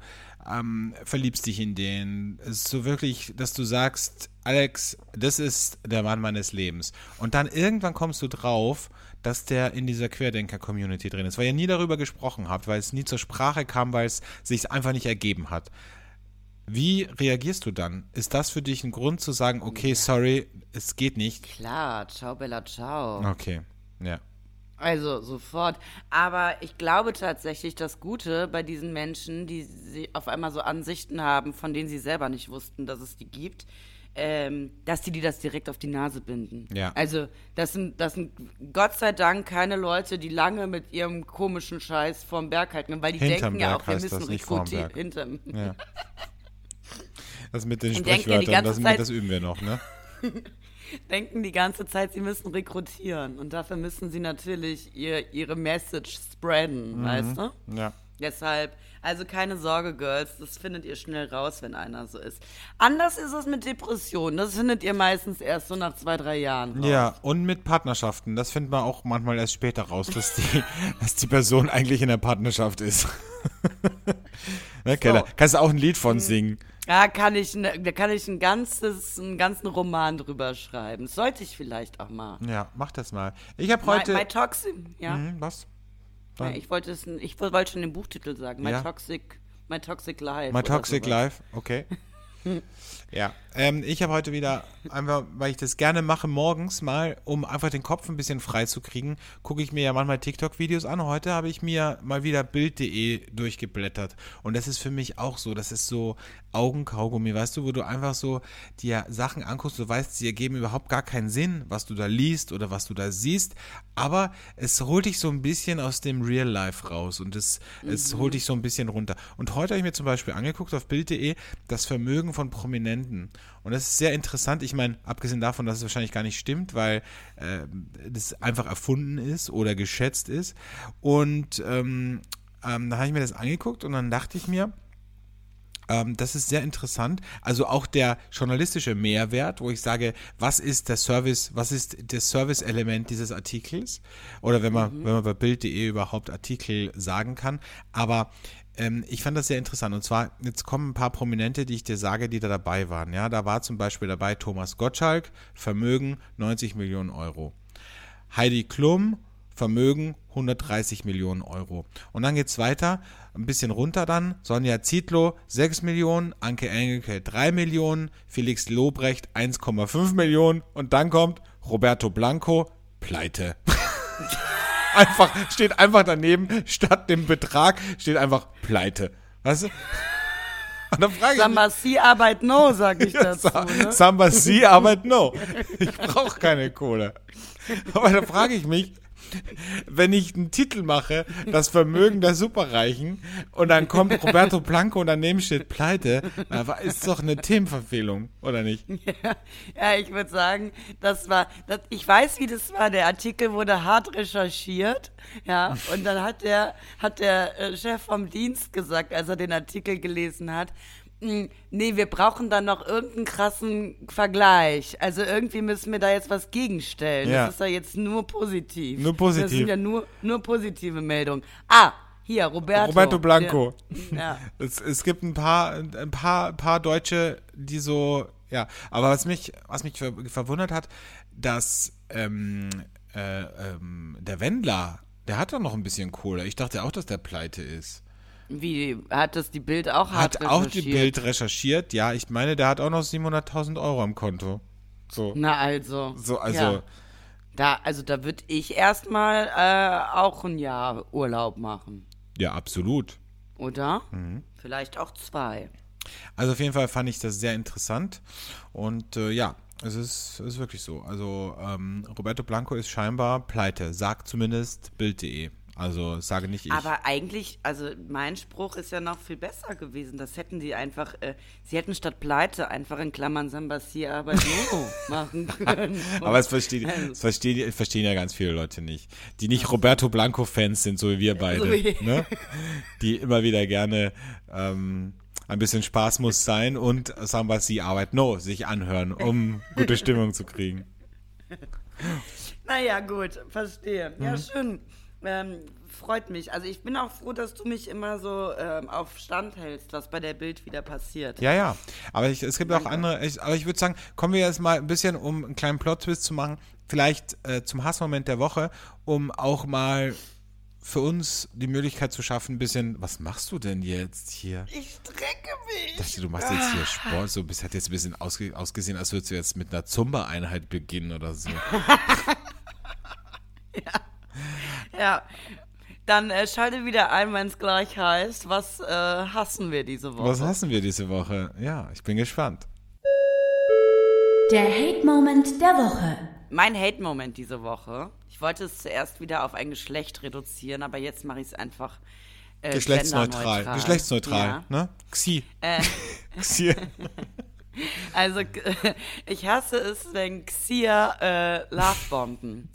ähm, verliebst dich in den. Es ist so wirklich, dass du sagst, Alex, das ist der Mann meines Lebens. Und dann irgendwann kommst du drauf, dass der in dieser Querdenker-Community drin ist, weil ihr nie darüber gesprochen habt, weil es nie zur Sprache kam, weil es sich einfach nicht ergeben hat. Wie reagierst du dann? Ist das für dich ein Grund zu sagen, okay, sorry, es geht nicht? Klar, ciao Bella, ciao. Okay, ja. Also sofort. Aber ich glaube tatsächlich, das Gute bei diesen Menschen, die sie auf einmal so Ansichten haben, von denen sie selber nicht wussten, dass es die gibt, ähm, dass die die das direkt auf die Nase binden. Ja. Also das sind, das sind Gott sei Dank keine Leute, die lange mit ihrem komischen Scheiß vorm Berg halten, weil die Hinterm denken ja Berg auch, wir müssen rekrutieren. Hinterm. ja. *laughs* Das mit den Und ja Sprichwörtern, das, Zeit- das üben wir noch, ne? *laughs* denken die ganze Zeit, sie müssen rekrutieren. Und dafür müssen sie natürlich ihr, ihre Message spreaden, weißt du? Ja. Deshalb, also keine Sorge, Girls, das findet ihr schnell raus, wenn einer so ist. Anders ist es mit Depressionen. Das findet ihr meistens erst so nach zwei, drei Jahren. Raus. Ja, und mit Partnerschaften. Das findet man auch manchmal erst später raus, dass die, *laughs* dass die Person eigentlich in der Partnerschaft ist. *laughs* ne, Keller? Kannst du auch ein Lied Mhm. von singen? Da kann ich, ne, da kann ich ein ganzes, einen ganzen Roman drüber schreiben. Sollte ich vielleicht auch mal. Ja, mach das mal. Ich habe heute. my Toxic, ja. Hm, was? Ja ich wollte es, ich wollte schon den Buchtitel sagen. My Ja. Toxic, My Toxic Life. My Toxic sowas. Life, okay. *laughs* ja, ähm, ich habe heute wieder, einfach, weil ich das gerne mache, morgens mal, um einfach den Kopf ein bisschen frei zu kriegen, gucke ich mir ja manchmal TikTok-Videos an. Heute habe ich mir mal wieder Bild.de durchgeblättert. Und das ist für mich auch so, das ist so Augenkaugummi, weißt du, wo du einfach so dir Sachen anguckst, du weißt, sie ergeben überhaupt gar keinen Sinn, was du da liest oder was du da siehst, aber es holt dich so ein bisschen aus dem Real Life raus und es, es holt dich so ein bisschen runter. Und heute habe ich mir zum Beispiel angeguckt auf Bild.de das Vermögen von Prominenten. Und das ist sehr interessant. Ich meine, abgesehen davon, dass es wahrscheinlich gar nicht stimmt, weil äh, das einfach erfunden ist oder geschätzt ist. Und ähm, ähm, da habe ich mir das angeguckt und dann dachte ich mir, ähm, das ist sehr interessant. Also auch der journalistische Mehrwert, wo ich sage, was ist der Service, was ist das Service-Element dieses Artikels? Oder wenn man, wenn man bei Bild.de überhaupt Artikel sagen kann. Aber ähm, ich fand das sehr interessant. Und zwar, jetzt kommen ein paar Prominente, die ich dir sage, die da dabei waren. Ja, da war zum Beispiel dabei Thomas Gottschalk, Vermögen 90 Millionen Euro. Heidi Klum, Vermögen 130 Millionen Euro. Und dann geht's weiter, ein bisschen runter dann. Sonja Zietlow 6 Millionen, Anke Engelke 3 Millionen, Felix Lobrecht 1,5 Millionen und dann kommt Roberto Blanco, Pleite. *laughs* einfach, steht einfach daneben, statt dem Betrag steht einfach Pleite. Weißt du? Und dann frage ich mich, Samba Si Arbeit No, sag ich dazu. Ne? Samba si, aber no. Ich brauche keine Kohle. Aber da frage ich mich, wenn ich einen Titel mache, das Vermögen der Superreichen, und dann kommt Roberto Blanco und daneben steht Pleite, ist doch eine Themenverfehlung, oder nicht? *laughs* Ja, ich würde sagen, das war, das, ich weiß, wie das war. Der Artikel wurde hart recherchiert, ja, und dann hat der, hat der äh, Chef vom Dienst gesagt, als er den Artikel gelesen hat, "Mm, nee, wir brauchen dann noch irgendeinen krassen Vergleich. Also irgendwie müssen wir da jetzt was gegenstellen. Ja. Das ist ja jetzt nur positiv. Nur positiv. Das sind ja nur, nur positive Meldungen. Ah, hier, Roberto. Roberto Blanco. Ja. *laughs* Es, es gibt ein paar, ein paar, paar Deutsche, die so, ja, aber was mich, was mich ver verwundert hat, dass ähm, äh, ähm, der Wendler, der hat doch noch ein bisschen Kohle. Ich dachte auch, dass der pleite ist. Wie, hat das die Bild auch hart Hat auch die recherchiert? Bild recherchiert. Ja, ich meine, der hat auch noch 700.000 Euro am Konto. So, Na also. so also, Ja. Da, also da würde ich erstmal äh, auch ein Jahr Urlaub machen. ja, absolut. Oder? Mhm. Vielleicht auch zwei. Also auf jeden Fall fand ich das sehr interessant. Und äh, ja, es ist, es ist wirklich so. Also ähm, Roberto Blanco ist scheinbar pleite, sagt zumindest Bild.de. Also sage nicht ich. Aber eigentlich, also mein Spruch ist ja noch viel besser gewesen. Das hätten die einfach, äh, sie hätten statt Pleite einfach in Klammern Sambasi Arbeit no *laughs* machen können. Aber es verstehen, Also- verstehen, verstehen ja ganz viele Leute nicht. Die nicht Roberto Blanco-Fans sind, so wie wir beide. So wie- ne? Die immer wieder gerne ähm, Ein bisschen Spaß muss sein und sie Arbeit no, sich anhören, um gute Stimmung zu kriegen. *laughs* Naja, gut, verstehe. Ja, schön. Ähm, freut mich. Also ich bin auch froh, dass du mich immer so ähm, auf Stand hältst, was bei der Bild wieder passiert. Ja, ja. Aber ich, es gibt auch andere. Ich, aber ich würde sagen, kommen wir jetzt mal ein bisschen, um einen kleinen Plot-Twist zu machen, vielleicht äh, zum Hassmoment der Woche, um auch mal für uns die Möglichkeit zu schaffen, ein bisschen. Was machst du denn jetzt hier? Ich strecke mich. Ich dachte, du machst jetzt hier Sport. So, bis hat jetzt ein bisschen ausge, ausgesehen, als würdest du jetzt mit einer Zumba-Einheit beginnen oder so. *laughs* *laughs* Ja. *laughs* Dann äh, schalte wieder ein, wenn es gleich heißt, was äh, hassen wir diese Woche? Was hassen wir diese Woche? Ja, ich bin gespannt. Der Hate-Moment der Woche. Mein Hate-Moment diese Woche. Ich wollte es zuerst wieder auf ein Geschlecht reduzieren, aber jetzt mache ich es einfach äh, Geschlechtsneutral. Geschlechtsneutral, Ja. ne? Xi. Äh, *laughs* Xi. *laughs* Also, ich hasse es, wenn Xia äh, Lovebomben.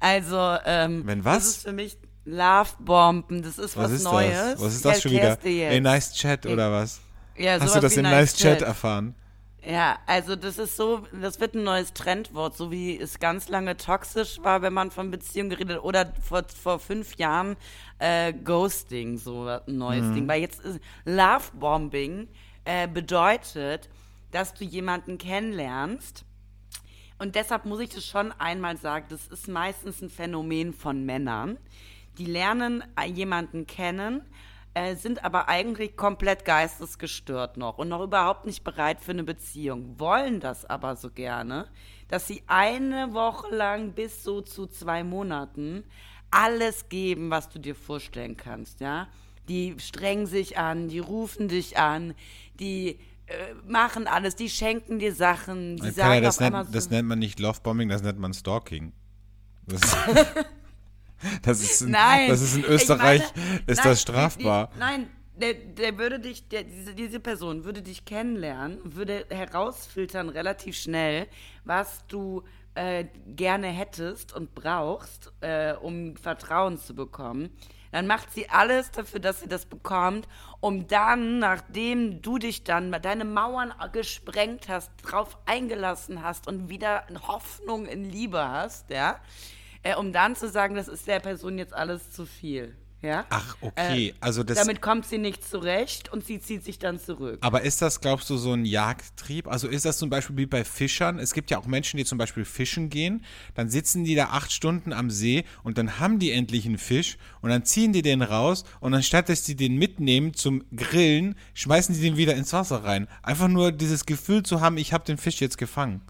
Also, ähm, Wenn was? Das ist für mich Lovebomben, das ist was, Was ist Neues. das? Was ist das schon wieder? Ey, nice Chat oder was? Ja, Hast du das in Nice Chat erfahren? Ja, also das ist so, das wird ein neues Trendwort, so wie es ganz lange toxisch war, wenn man von Beziehungen geredet oder vor, vor fünf Jahren äh, Ghosting, so ein neues Mhm. Ding. Weil jetzt ist Lovebombing äh, bedeutet, dass du jemanden kennenlernst und deshalb muss ich das schon einmal sagen, das ist meistens ein Phänomen von Männern. Die lernen äh, jemanden kennen, äh, sind aber eigentlich komplett geistesgestört noch und noch überhaupt nicht bereit für eine Beziehung, wollen das aber so gerne, dass sie eine Woche lang bis so zu zwei Monaten alles geben, was du dir vorstellen kannst, ja. Die strengen sich an, die rufen dich an, die machen alles, die schenken dir Sachen, die Kann sagen ja, das, nennt, so, das nennt man nicht Lovebombing, das nennt man Stalking. Das, *laughs* das, ist, in, Nein. das ist in ich Österreich, meine, ist nein, das strafbar. Die, nein, der, der würde dich, der, diese, diese Person würde dich kennenlernen, würde herausfiltern relativ schnell, was du äh, gerne hättest und brauchst, äh, um Vertrauen zu bekommen. Dann macht sie alles dafür, dass sie das bekommt, um dann, nachdem du dich dann deine Mauern gesprengt hast, drauf eingelassen hast und wieder Hoffnung in Liebe hast, ja, äh, um dann zu sagen, das ist der Person jetzt alles zu viel. Ja? Ach, okay. also das, Damit kommt sie nicht zurecht und sie zieht sich dann zurück. aber ist das, glaubst du, so ein Jagdtrieb? Also ist das zum Beispiel wie bei Fischern? Es gibt ja auch Menschen, die zum Beispiel fischen gehen, dann sitzen die da acht Stunden am See und dann haben die endlich einen Fisch und dann ziehen die den raus und anstatt, dass die den mitnehmen zum Grillen, schmeißen die den wieder ins Wasser rein. Einfach nur dieses Gefühl zu haben, ich habe den Fisch jetzt gefangen.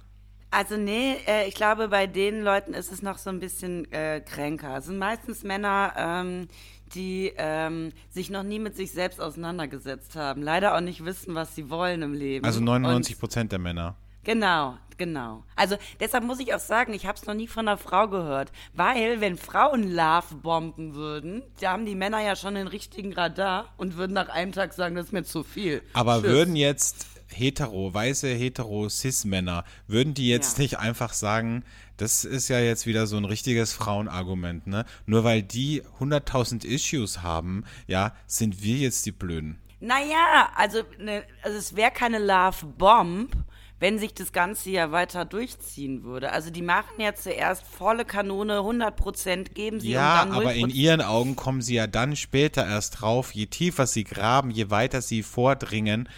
Also nee, äh, ich glaube, bei den Leuten ist es noch so ein bisschen äh, kränker. Es sind meistens Männer, ähm, die ähm, sich noch nie mit sich selbst auseinandergesetzt haben. Leider auch nicht wissen, was sie wollen im Leben. Also 99 Und- Prozent der Männer. Genau, genau. Also deshalb muss ich auch sagen, ich habe es noch nie von einer Frau gehört. Weil, wenn Frauen Love bomben würden, da haben die Männer ja schon den richtigen Radar und würden nach einem Tag sagen, das ist mir zu viel. Aber Tschüss. würden jetzt hetero, weiße hetero Cis-Männer, würden die jetzt Ja. nicht einfach sagen, das ist ja jetzt wieder so ein richtiges Frauenargument, ne? Nur weil die 100.000 Issues haben, ja, sind wir jetzt die Blöden. Naja, also, ne, also es wäre keine Love Bomb, wenn sich das Ganze ja weiter durchziehen würde. Also die machen ja zuerst volle Kanone, 100% geben sie Ja, und dann aber in 0%. ihren Augen kommen sie ja dann später erst drauf, je tiefer sie graben, je weiter sie vordringen.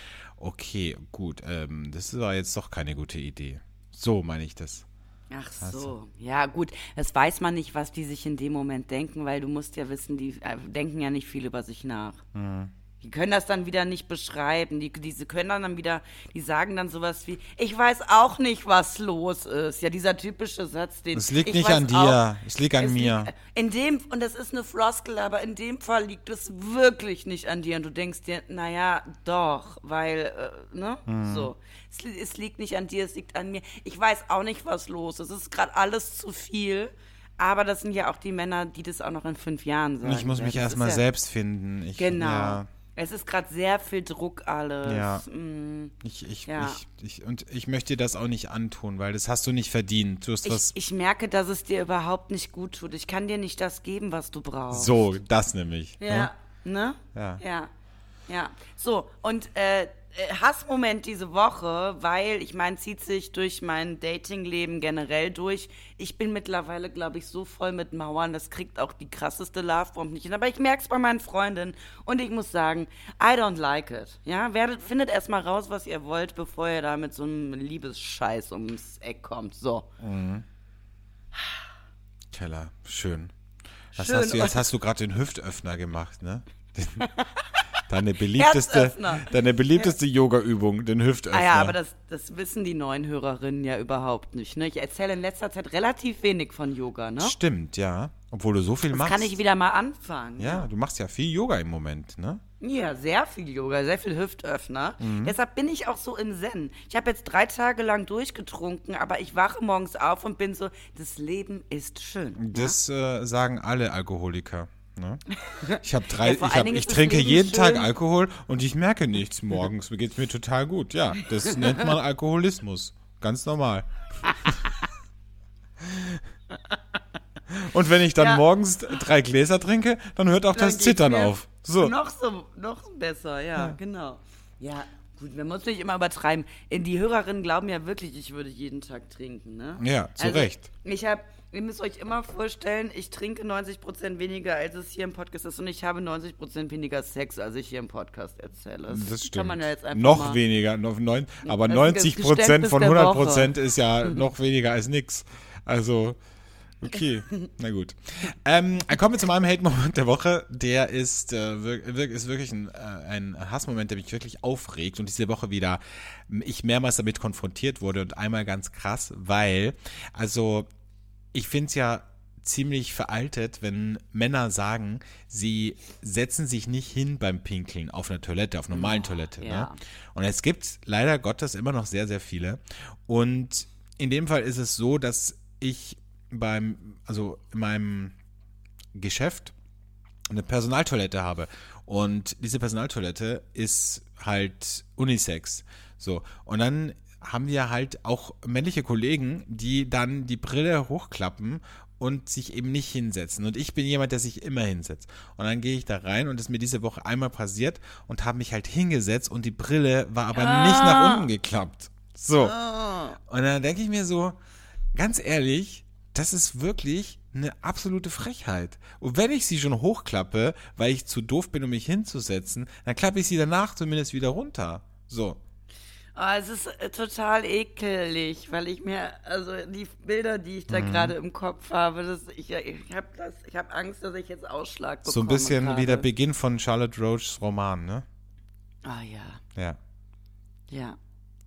Okay, gut, ähm, das war jetzt doch keine gute Idee. So meine ich das. Ach so, ja gut, das weiß man nicht, was die sich in dem Moment denken, weil du musst ja wissen, die äh, denken ja nicht viel über sich nach. Mhm. Die können das dann wieder nicht beschreiben. Die, die können dann wieder, die sagen dann sowas wie, ich weiß auch nicht, was los ist. Ja, dieser typische Satz, den Es liegt ich nicht an dir, auch- es liegt an es mir. Liegt, in dem, und das ist eine Floskel, aber in dem Fall liegt es wirklich nicht an dir. Und du denkst dir, naja, doch, weil, äh, ne, Mhm. so. Es, es liegt nicht an dir, es liegt an mir. Ich weiß auch nicht, was los ist. Es ist gerade alles zu viel. Aber das sind ja auch die Männer, die das auch noch in fünf Jahren sagen. Ich muss mich erstmal ja, selbst finden. Ich, Genau. Ja, Es ist gerade sehr viel Druck alles. Ja. Mm. ich, ich, Ja. ich, ich, und ich möchte dir das auch nicht antun, weil das hast du nicht verdient. Du hast Ich, was. ich merke, dass es dir überhaupt nicht gut tut. Ich kann dir nicht das geben, was du brauchst. So, das nämlich. Ja. Ne? Ne? Ja. Ja. Ja, so, und äh, Hassmoment diese Woche, weil ich meine, zieht sich durch mein Datingleben generell durch. Ich bin mittlerweile, glaube ich, so voll mit Mauern, das kriegt auch die krasseste Lovebomb nicht hin. Aber ich merke es bei meinen Freundinnen und ich muss sagen, I don't like it. Ja, werdet, findet erstmal raus, was ihr wollt, bevor ihr da mit so einem Liebesscheiß ums Eck kommt. So. *sighs* Keller, schön. Was Schön. hast du, jetzt *laughs* hast du gerade den Hüftöffner gemacht, ne? Den, *laughs* deine beliebteste, deine beliebteste Yoga-Übung, den Hüftöffner. Ah ja, aber das, das wissen die neuen Hörerinnen ja überhaupt nicht. Ne? Ich erzähle in letzter Zeit relativ wenig von Yoga. Ne? Stimmt, ja. Obwohl du so viel Das machst. kann ich wieder mal anfangen. ja, du machst ja viel Yoga im Moment, ne? Ja, sehr viel Yoga, sehr viel Hüftöffner. Mhm. Deshalb bin ich auch so im Zen. Ich habe jetzt drei Tage lang durchgetrunken, aber ich wache morgens auf und bin so, das Leben ist schön. Das äh, sagen alle Alkoholiker. Ne? *laughs* Ich habe drei, Ja, ich, hab, ich trinke jeden Tag schön. Alkohol und ich merke nichts morgens. Mir geht's mir total gut. Ja, das *laughs* nennt man Alkoholismus. Ganz normal. *laughs* Und wenn ich dann Ja. morgens drei Gläser trinke, dann hört auch Dann das Zittern auf. So. Noch so, noch besser, ja, genau. Ja, gut, man muss nicht immer übertreiben. Äh, Die Hörerinnen glauben ja wirklich, ich würde jeden Tag trinken, ne? Ja, zu Recht. Ich habe, ihr müsst euch immer vorstellen, ich trinke 90% weniger, als es hier im Podcast ist und ich habe 90% weniger Sex, als ich hier im Podcast erzähle. Das stimmt. Kann man ja jetzt einfach noch mal, weniger, noch neun, aber Das ist das 90 Prozent Geständnis von der 100 Woche. Prozent ist ja *laughs* noch weniger als nix. Also, okay, na gut. Ähm, kommen wir zu meinem Hate-Moment der Woche. Der ist, äh, wir- ist wirklich ein, äh, ein Hassmoment, der mich wirklich aufregt und diese Woche wieder ich mehrmals damit konfrontiert wurde und einmal ganz krass, weil, also, ich finde es ja ziemlich veraltet, wenn Männer sagen, sie setzen sich nicht hin beim Pinkeln auf einer Toilette, auf einer normalen Toilette. ja. Ne? Und es gibt leider Gottes immer noch sehr, sehr viele. Und in dem Fall ist es so, dass ich beim, also in meinem Geschäft eine Personaltoilette habe. Und diese Personaltoilette ist halt Unisex. So. Und dann haben wir halt auch männliche Kollegen, die dann die Brille hochklappen und sich eben nicht hinsetzen. Und ich bin jemand, der sich immer hinsetzt. Und dann gehe ich da rein und es ist mir diese Woche einmal passiert und habe mich halt hingesetzt und die Brille war aber nicht nach unten geklappt. So. Und dann denke ich mir so, ganz ehrlich, das ist wirklich eine absolute Frechheit. Und wenn ich sie schon hochklappe, weil ich zu doof bin, um mich hinzusetzen, dann klappe ich sie danach zumindest wieder runter. So. Oh, es ist äh, total ekelig, weil ich mir, also die Bilder, die ich da Mhm. gerade im Kopf habe, das, ich, ich habe hab Angst, dass ich jetzt Ausschlag bekomme. So ein bisschen gerade. wie der Beginn von Charlotte Roachs Roman, ne? Ah ja, Ja. ja.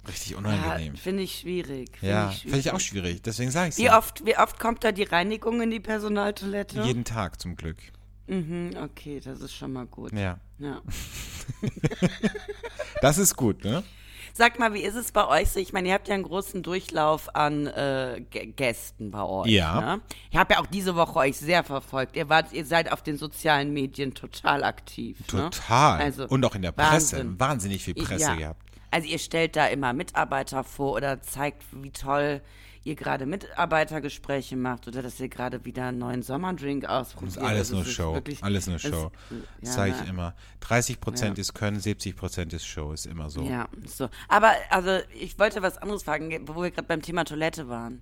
Richtig Ja, unangenehm. finde ich schwierig. Find Ja, finde ich auch schwierig. Deswegen sage ich Wie oft, wie oft kommt da die Reinigung in die Personaltoilette? Jeden Tag zum Glück. Mhm, okay, das ist schon mal gut. Ja. Ja. *laughs* *laughs* Das ist gut, ne? Sag mal, wie ist es bei euch so? Ich meine, ihr habt ja einen großen Durchlauf an äh, Gästen bei euch. Ja. Ne? Ich habe ja auch diese Woche euch sehr verfolgt. Ihr wart, ihr seid auf den sozialen Medien total aktiv. Total. Ne? Also, Und auch in der Presse. Wahnsinn. Wahnsinnig viel Presse ja. gehabt. Also ihr stellt da immer Mitarbeiter vor oder zeigt, wie toll ihr gerade Mitarbeitergespräche macht oder dass ihr gerade wieder einen neuen Sommerdrink ausprobiert. Das ist alles Also nur ist Show. wirklich- alles nur Show. ja, Das sage ich ne? immer. 30 Prozent Ja. ist Können, 70 Prozent ist Show. Ist immer so. Ja, so. Aber also ich wollte was anderes fragen, wo wir gerade beim Thema Toilette waren.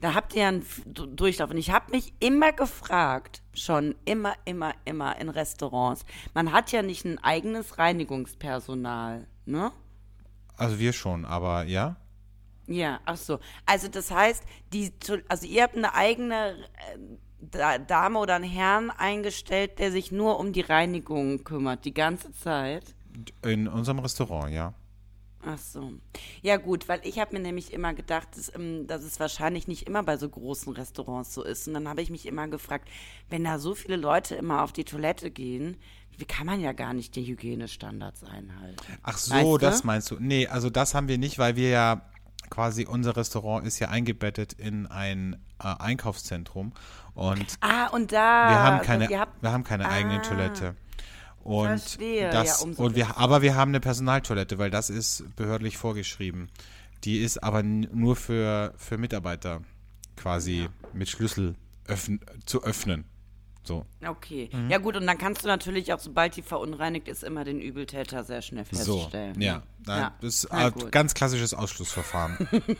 Da habt ihr einen Durchlauf und ich habe mich immer gefragt, schon immer, immer, immer in Restaurants. Man hat ja nicht ein eigenes Reinigungspersonal, ne? Also wir schon, aber ja. Ja, ach so. Also das heißt, die, also ihr habt eine eigene äh, Da- Dame oder einen Herrn eingestellt, der sich nur um die Reinigung kümmert, die ganze Zeit. In unserem Restaurant, ja. Ach so. Ja gut, weil ich habe mir nämlich immer gedacht, dass, ähm, dass es wahrscheinlich nicht immer bei so großen Restaurants so ist. Und dann habe ich mich immer gefragt, wenn da so viele Leute immer auf die Toilette gehen, wie kann man ja gar nicht die Hygienestandards einhalten? Ach so, Weißt du? das meinst du. Nee, also das haben wir nicht, weil wir ja quasi, unser Restaurant ist ja eingebettet in ein äh, Einkaufszentrum und Ah, und da. wir haben also keine, ihr habt, wir haben keine eigene Ah. Toilette. Und Verstehe, das, ja, und wir, aber wir haben eine Personaltoilette, weil das ist behördlich vorgeschrieben. Die ist aber nur für, für Mitarbeiter quasi mit Schlüssel öffn, zu öffnen. So. Okay. Mhm. Ja gut, und dann kannst du natürlich auch, sobald die verunreinigt ist, immer den Übeltäter sehr schnell So, feststellen. ja. Ja. Das ist äh, gut. ganz klassisches Ausschlussverfahren. *laughs* *laughs*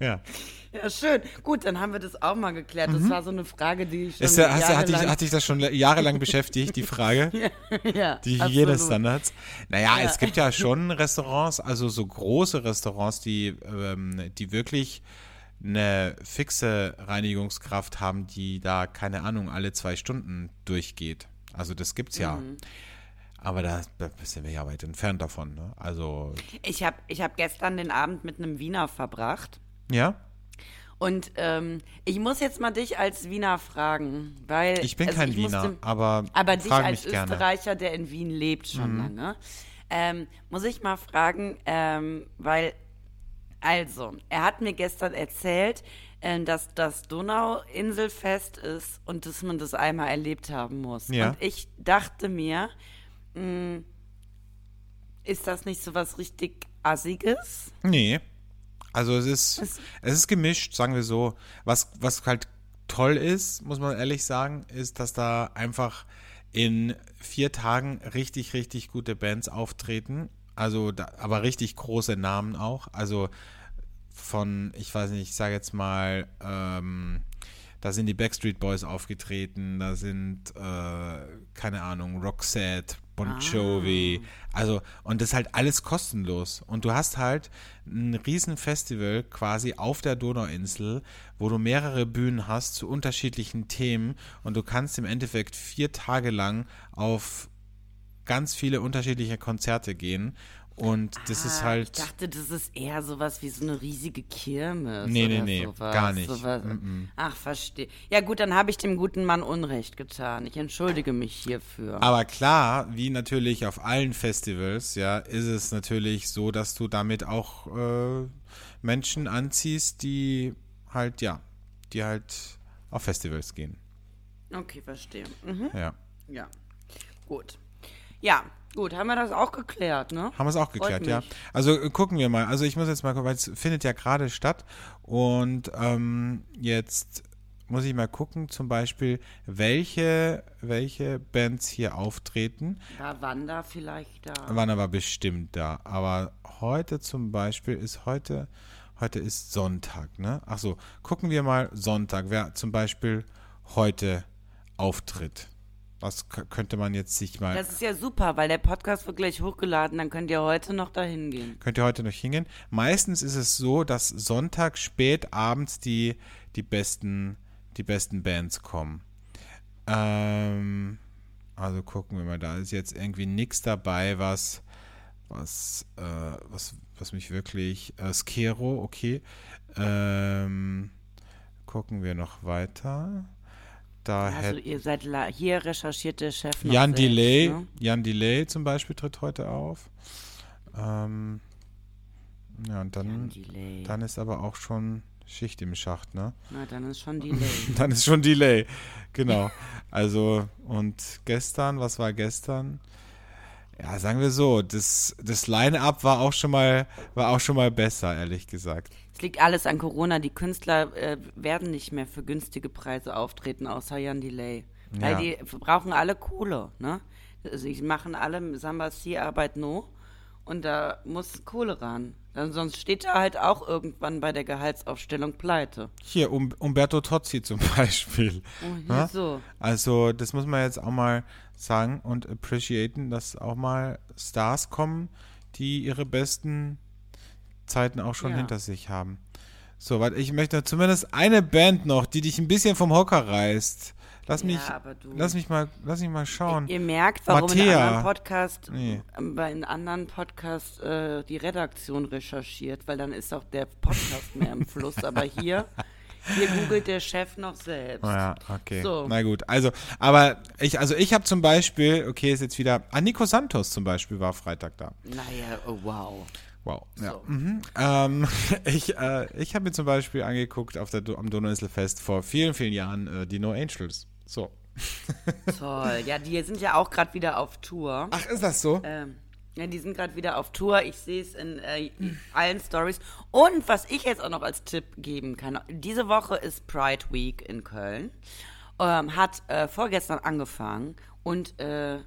ja. Ja, schön. Gut, dann haben wir das auch mal geklärt. Das war so eine Frage, die ich schon Mhm. Ist, ja- hast, du- hat, dich, jahrelang- hat dich das schon jahrelang beschäftigt, die Frage? *laughs* ja, Die absolut. Hygienestandards. Naja, es gibt ja schon Restaurants, also so große Restaurants, die, ähm, die wirklich eine fixe Reinigungskraft haben, die da, keine Ahnung, alle zwei Stunden durchgeht. Also das gibt's ja. Mhm. Aber da, da sind wir ja weit entfernt davon. Ne? Also, Ich habe ich hab gestern den Abend mit einem Wiener verbracht. ja, Und ähm, ich muss jetzt mal dich als Wiener fragen, weil ich bin also kein ich Wiener, musste- aber, aber dich als mich gerne. Mhm. Österreicher, der in Wien lebt schon lange, ähm, muss ich mal fragen, ähm, weil also er hat mir gestern erzählt, ähm, dass das Donauinselfest ist und dass man das einmal erlebt haben muss. Ja. Und ich dachte mir, mh, ist das nicht so was richtig Assiges? Nee. Also es ist, Es- es ist gemischt, sagen wir so. Was, was halt toll ist, muss man ehrlich sagen, ist, dass da einfach in vier Tagen richtig, richtig gute Bands auftreten. Also, da, aber richtig große Namen auch. Also von, ich weiß nicht, ich sage jetzt mal, ähm, da sind die Backstreet Boys aufgetreten, da sind, äh, keine Ahnung, Roxette, Bon Jovi, also, und das ist halt alles kostenlos. Und du hast halt ein Riesenfestival quasi auf der Donauinsel, wo du mehrere Bühnen hast zu unterschiedlichen Themen und du kannst im Endeffekt vier Tage lang auf ganz viele unterschiedliche Konzerte gehen. Und das ist Ah, halt. Ich dachte, das ist eher sowas wie so eine riesige Kirmes. Nee, nee, nee, sowas, gar nicht. Sowas. Mm-mm. Ach, verstehe. Ja, gut, dann habe ich dem guten Mann Unrecht getan. Ich entschuldige mich hierfür. Aber klar, wie natürlich auf allen Festivals, ja, ist es natürlich so, dass du damit auch äh, Menschen anziehst, die halt, ja, die halt auf Festivals gehen. Okay, verstehe. Mhm. Ja. Ja, gut. Ja, gut, haben wir das auch geklärt, ne? Haben wir es auch geklärt, ja. Also äh, gucken wir mal. Also ich muss jetzt mal gucken, weil es findet ja gerade statt. Und ähm, jetzt muss ich mal gucken, zum Beispiel, welche, welche Bands hier auftreten. War Wanda vielleicht da? Waren aber bestimmt da. Aber heute zum Beispiel ist heute, heute ist Sonntag, ne? Ach so, gucken wir mal Sonntag, wer zum Beispiel heute auftritt. Was könnte man jetzt sich mal, Das ist ja super, weil der Podcast wird gleich hochgeladen, dann könnt ihr heute noch dahin gehen. könnt ihr heute noch hingehen? Meistens ist es so, dass Sonntag spät abends die, die besten, die besten Bands kommen. Ähm, also gucken wir mal, da ist jetzt irgendwie nichts dabei, was, was, äh, was, was mich wirklich, äh, Skero, okay. Ähm, gucken wir noch weiter. Da Also ihr seid hier recherchiert der Chef Jan selbst, Delay, Ne? Jan Delay zum Beispiel tritt heute auf. Ähm, ja, und dann, dann ist aber auch schon Schicht im Schacht, ne? Na, dann ist schon *laughs* Delay. Dann ist schon Delay. Genau. Also, und gestern, was war gestern? Ja, sagen wir so, das, das Line-Up war auch schon mal, war auch schon mal besser, ehrlich gesagt. Es liegt alles an Corona. Die Künstler äh, werden nicht mehr für günstige Preise auftreten, außer Jan Delay. Weil Ja. die brauchen alle Kohle, ne? Sie machen alle Samba C Arbeit no und da muss Kohle ran. Dann, sonst steht er halt auch irgendwann bei der Gehaltsaufstellung pleite. Hier, um, Umberto Tozzi zum *laughs* Beispiel. Oh, Ja? so. Also, das muss man jetzt auch mal sagen und appreciaten, dass auch mal Stars kommen, die ihre besten Zeiten auch schon Ja. hinter sich haben. So, weil ich möchte zumindest eine Band noch, die dich ein bisschen vom Hocker reißt. Lass Ja, mich, lass mich mal, lass mich mal schauen. Ihr merkt, warum in Mattea. anderen Podcast, Nee. bei einem anderen Podcast äh, die Redaktion recherchiert, weil dann ist auch der Podcast mehr im Fluss. Aber hier, hier googelt der Chef noch selbst. Ah Ja, okay. So. Na gut. Also, aber ich, also ich habe zum Beispiel, okay, ist jetzt wieder, ah, Nico Santos zum Beispiel war Freitag da. Naja, oh, wow. Wow. Ja. So. Mhm. Ähm, *laughs* ich äh, ich habe mir zum Beispiel angeguckt auf der, am Donauinselfest vor vielen, vielen Jahren äh, die No Angels. So. Toll. Ja, die sind ja auch gerade wieder auf Tour. Ach, ist das so? Ähm, Ja, die sind gerade wieder auf Tour. Ich sehe es in äh, allen Stories. Und was ich jetzt auch noch als Tipp geben kann: Diese Woche ist Pride Week in Köln. Ähm, hat äh, vorgestern angefangen und äh,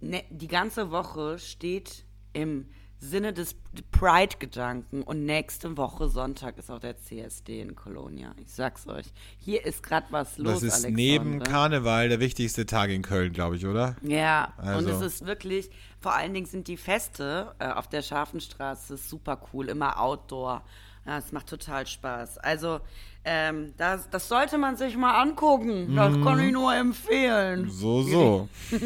ne, die ganze Woche steht im Sinne des Pride-Gedanken und nächste Woche Sonntag ist auch der CSD in Colonia. Ich sag's euch. Hier ist gerade was los. Das ist Alexandre. neben Karneval der wichtigste Tag in Köln, glaube ich, oder? Ja, Also. und es ist wirklich, vor allen Dingen sind die Feste äh, auf der Scharfenstraße super cool, immer Outdoor. Ja, es macht total Spaß. Also, ähm, das, das sollte man sich mal angucken. Das Mhm. kann ich nur empfehlen. So, so. *laughs*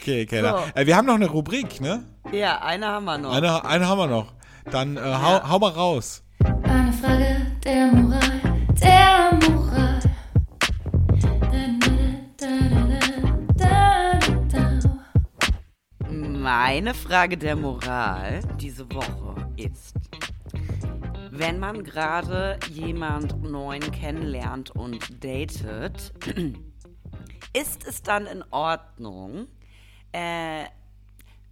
okay, Keller. So. Äh, wir haben noch eine Rubrik, ne? Ja, eine haben wir noch. Eine, eine haben wir noch. Dann äh, hau, hau mal raus. Eine Frage der Moral, der Moral. Meine Frage der Moral diese Woche ist, wenn man gerade jemand neuen kennenlernt und datet, ist es dann in Ordnung, äh,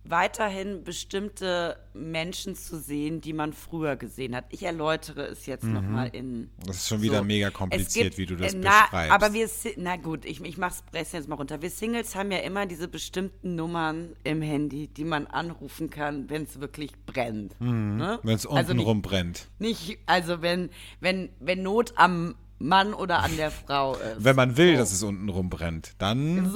weiterhin bestimmte Menschen zu sehen, die man früher gesehen hat. Ich erläutere es jetzt noch nochmal in. Das ist schon wieder mega kompliziert, gibt- wie du das äh, na, beschreibst. Aber wir, na gut, ich, ich mach's jetzt mal runter. Wir Singles haben ja immer diese bestimmten Nummern im Handy, die man anrufen kann, wenn es wirklich brennt. Ne? Wenn es unten also nicht, rum brennt. nicht, also wenn, wenn, wenn Not am Mann oder an der Frau ist. Wenn man will, dass es unten rum brennt, dann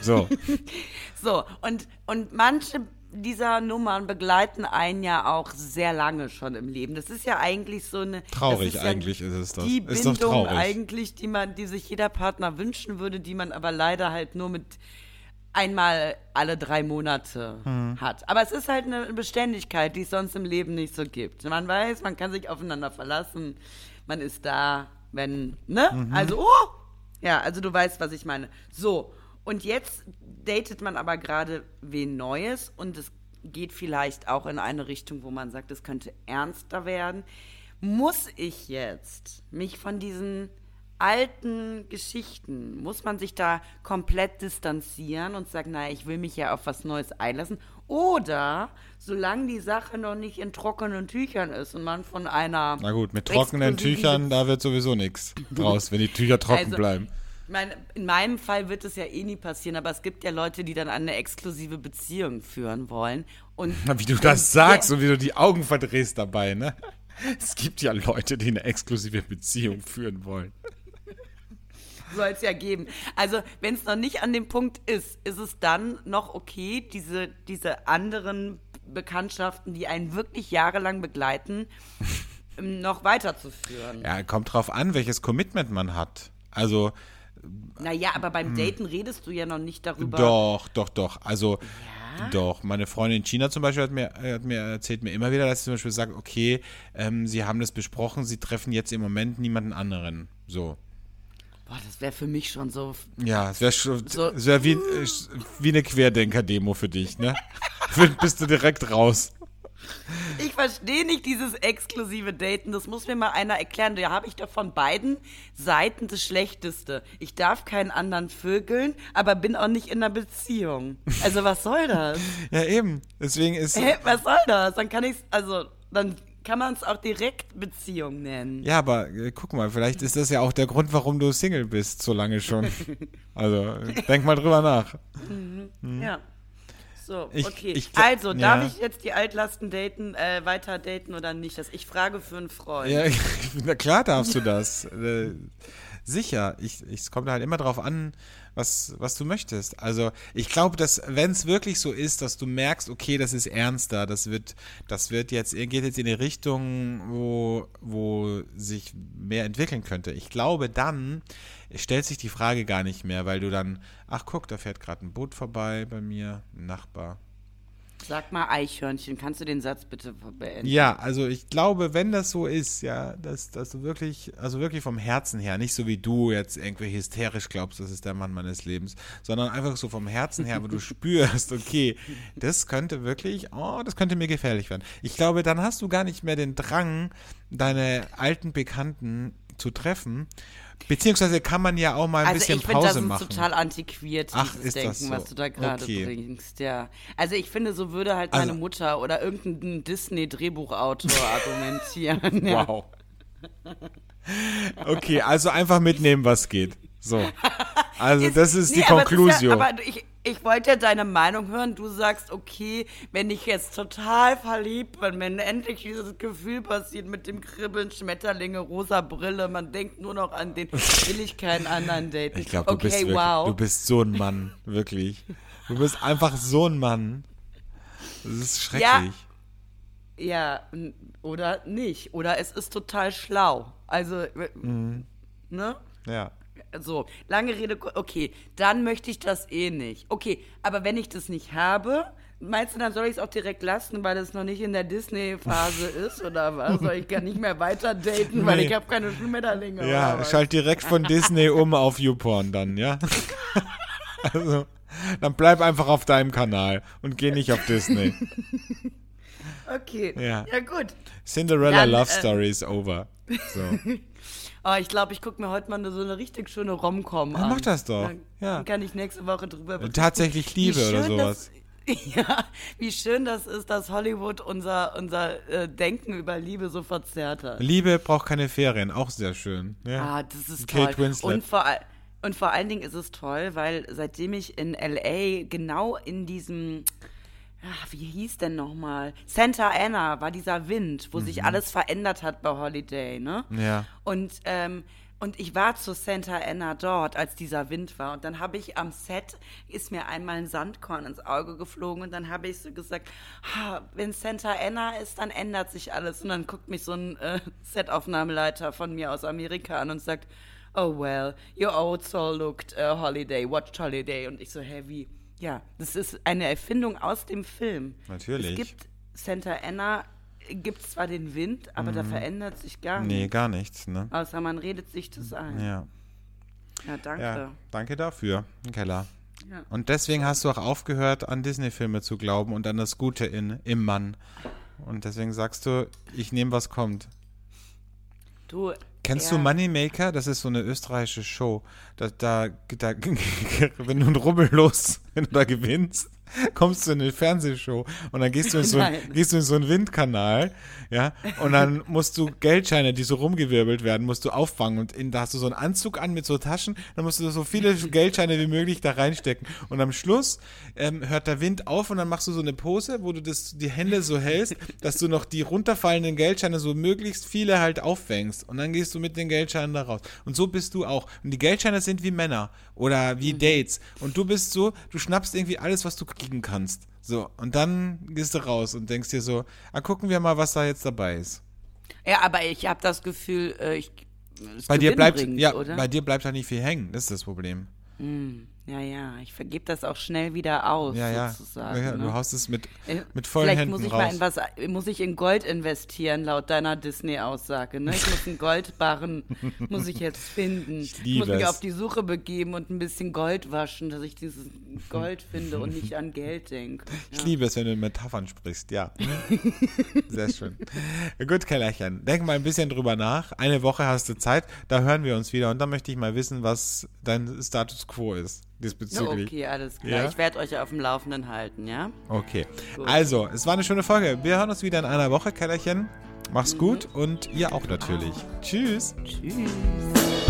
so. *laughs* So, und, und manche dieser Nummern begleiten einen ja auch sehr lange schon im Leben. Das ist ja eigentlich so eine. Traurig ist ja eigentlich ist es das. Die Ist doch Bindung traurig. eigentlich, die man, die sich jeder Partner wünschen würde, die man aber leider halt nur mit einmal alle drei Monate Hm. hat. Aber es ist halt eine Beständigkeit, die es sonst im Leben nicht so gibt. Man weiß, man kann sich aufeinander verlassen, man ist da, wenn, ne? Mhm. Also, oh! Ja, also du weißt, was ich meine. So, und jetzt datet man aber gerade wen Neues und es geht vielleicht auch in eine Richtung, wo man sagt, es könnte ernster werden. Muss ich jetzt mich von diesen alten Geschichten, muss man sich da komplett distanzieren und sagen, naja, ich will mich ja auf was Neues einlassen? Oder, solange die Sache noch nicht in trockenen Tüchern ist und man von einer. Na gut, mit trockenen Tüchern, da wird sowieso nichts draus, wenn die Tücher trocken Also, bleiben. Ich meine, in meinem Fall wird es ja eh nie passieren, aber es gibt ja Leute, die dann eine exklusive Beziehung führen wollen. Und *laughs* Wie du das sagst und wie du die Augen verdrehst dabei, ne? *laughs* Es gibt ja Leute, die eine exklusive Beziehung führen wollen. Soll es ja geben. Also, wenn es noch nicht an dem Punkt ist, ist es dann noch okay, diese, diese anderen Bekanntschaften, die einen wirklich jahrelang begleiten, ähm, noch weiterzuführen. Ja, kommt drauf an, welches Commitment man hat. Also, Naja, aber beim Daten redest du ja noch nicht darüber. Doch, doch, doch. Also, doch. Meine Freundin in China zum Beispiel hat mir, hat mir erzählt mir immer wieder, dass sie zum Beispiel sagt, okay, ähm, sie haben das besprochen, sie treffen jetzt im Moment niemanden anderen. So. Boah, das wäre für mich schon so. Ja, es wäre schon, So- es wär wie, äh, wie eine Querdenker-Demo für dich, ne? *laughs* Bist du direkt raus. Ich verstehe nicht dieses exklusive Daten. Das muss mir mal einer erklären. Da habe ich doch von beiden Seiten das Schlechteste. Ich darf keinen anderen vögeln, aber bin auch nicht in einer Beziehung. Also was soll das? Ja, eben. Deswegen ist. Hä, was soll das? Dann kann ich also dann kann man es auch direkt Beziehung nennen. Ja, aber äh, guck mal, vielleicht ist das ja auch der Grund, warum du Single bist, so lange schon. *laughs* Also, denk mal drüber nach. Ja. So, Ich- okay. ich also, darf ja. ich jetzt die Altlasten daten, äh, weiter daten oder nicht? Das ich frage für einen Freund. Ja, *laughs* na klar darfst du das. Äh, sicher. Ich, ich, es kommt halt immer drauf an, was, was du möchtest. Also ich glaube, dass wenn es wirklich so ist, dass du merkst, okay, das ist ernster, das wird, das wird jetzt, geht jetzt in die Richtung, wo, wo sich mehr entwickeln könnte. Ich glaube, dann stellt sich die Frage gar nicht mehr, weil du dann, ach guck, da fährt gerade ein Boot vorbei bei mir, ein Nachbar. Sag mal Eichhörnchen, kannst du den Satz bitte beenden? Ja, also ich glaube, wenn das so ist, ja, dass, dass du wirklich, also wirklich vom Herzen her, nicht so wie du jetzt irgendwie hysterisch glaubst, das ist der Mann meines Lebens, sondern einfach so vom Herzen her, wo du *laughs* spürst, okay, das könnte wirklich, oh, das könnte mir gefährlich werden. Ich glaube, dann hast du gar nicht mehr den Drang, deine alten Bekannten zu treffen, Beziehungsweise kann man ja auch mal ein Also bisschen ich finde, Pause das ist machen. total antiquiert, Ach, dieses ist das Denken, so? was du da gerade Okay. bringst, ja. Also ich finde, so würde halt meine Also- Mutter oder irgendein Disney-Drehbuchautor *laughs* argumentieren. Ja. Wow. Okay, also einfach mitnehmen, was geht. So. Also das ist die Nee, aber es Conclusio. Ja, aber ich, ich wollte ja deine Meinung hören. Du sagst, okay, wenn ich jetzt total verliebt bin, wenn endlich dieses Gefühl passiert mit dem Kribbeln, Schmetterlinge, rosa Brille, man denkt nur noch an den, will ich keinen anderen daten. Ich glaube, du, okay, bist wirklich, wow. du bist so ein Mann, wirklich. Du bist einfach so ein Mann. Das ist schrecklich. Ja, n- oder nicht. Oder es ist total schlau. Also, Mhm. ne? Ja. So, lange Rede, okay, dann möchte ich das eh nicht. Okay, aber wenn ich das nicht habe, meinst du, dann soll ich es auch direkt lassen, weil es noch nicht in der Disney-Phase *laughs* ist oder was? Soll ich gar nicht mehr weiter daten, weil Nee. ich habe keine Schmetterlinge Ja, schalt direkt von Disney um auf YouPorn dann, ja? *laughs* Also, dann bleib einfach auf deinem Kanal und geh nicht auf Disney. *laughs* Okay, Ja. ja, gut. Cinderella Dann, Love äh, Story is over. So. Oh, ich glaube, ich gucke mir heute mal so eine richtig schöne Rom-Com an. mach das doch, Dann, ja. dann kann ich nächste Woche drüber berichten. Tatsächlich Liebe oder sowas. Das, *laughs* ja, wie schön das ist, dass Hollywood unser, unser äh, Denken über Liebe so verzerrt hat. Liebe braucht keine Ferien, auch sehr schön. Ja. Ah, das ist Kate toll. Winslet. Und vor, und vor allen Dingen ist es toll, weil seitdem ich in LA genau in diesem, ach, wie hieß denn nochmal? Santa Ana war dieser Wind, wo sich alles verändert hat bei Holiday, ne? Mhm. Ja. Und, ähm, und ich war zu Santa Ana dort, als dieser Wind war. Und dann habe ich am Set, ist mir einmal ein Sandkorn ins Auge geflogen. Und dann habe ich so gesagt, wenn Santa Ana ist, dann ändert sich alles. Und dann guckt mich so ein äh, *laughs* Setaufnahmeleiter von mir aus Amerika an und sagt, oh well, your old soul looked uh, holiday, watched holiday. Und ich so, hä, wie? Ja, das ist eine Erfindung aus dem Film. Natürlich. Es gibt Santa Ana, gibt zwar den Wind, aber da verändert sich gar nichts. Nee, gar nichts, ne? Außer man redet sich das ein. Ja, Ja. danke. ja. Danke dafür, Keller. Ja. Und deswegen hast du auch aufgehört, an Disney-Filme zu glauben und an das Gute in, im Mann. Und deswegen sagst du, ich nehme, was kommt. Du, Kennst ja. du Moneymaker? Das ist so eine österreichische Show. Da, da, da, *laughs* wenn du einen Rubbel los, *laughs* wenn du da gewinnst, kommst du in eine Fernsehshow und dann gehst du in so, ein, gehst du in so einen Windkanal, ja, und dann musst du Geldscheine, die so rumgewirbelt werden, musst du auffangen und in, da hast du so einen Anzug an mit so Taschen, dann musst du so viele *laughs* Geldscheine wie möglich da reinstecken und am Schluss ähm, hört der Wind auf und dann machst du so eine Pose, wo du das, die Hände so hältst, dass du noch die runterfallenden Geldscheine so möglichst viele halt auffängst und dann gehst du mit den Geldscheinen da raus. Und so bist du auch. Und die Geldscheine sind wie Männer oder wie Dates. Und du bist so, du schnappst irgendwie alles, was du kriegen kannst. So, und dann gehst du raus und denkst dir so, ah, gucken wir mal, was da jetzt dabei ist. Ja, aber ich habe das Gefühl, äh, ich. Bei dir bleibt, ja, oder? bei dir bleibt da nicht viel hängen. Das ist das Problem. Ja, ja, ich vergebe das auch schnell wieder aus, Ja, ja. sozusagen. ja ne? du haust es mit, Äh, mit vollen Vielleicht Händen muss ich raus. mal in was, muss ich in Gold investieren, laut deiner Disney-Aussage. Ne? Ich muss einen *laughs* Goldbarren, muss ich jetzt finden. Ich, liebe muss mich es. auf die Suche begeben und ein bisschen Gold waschen, dass ich dieses Gold finde und nicht an Geld denke. Ich liebe es, wenn du in Metaphern sprichst, ja. *laughs* Sehr schön. Gut, Kellerchen, denk mal ein bisschen drüber nach. Eine Woche hast du Zeit, da hören wir uns wieder und dann möchte ich mal wissen, was dein Status quo ist Ja, diesbezüglich. okay, alles klar. Ja? Ich werde euch auf dem Laufenden halten, ja? Okay. Also, es war eine schöne Folge. Wir hören uns wieder in einer Woche, Kellerchen. Mach's gut und ihr auch natürlich. Tschüss. Tschüss.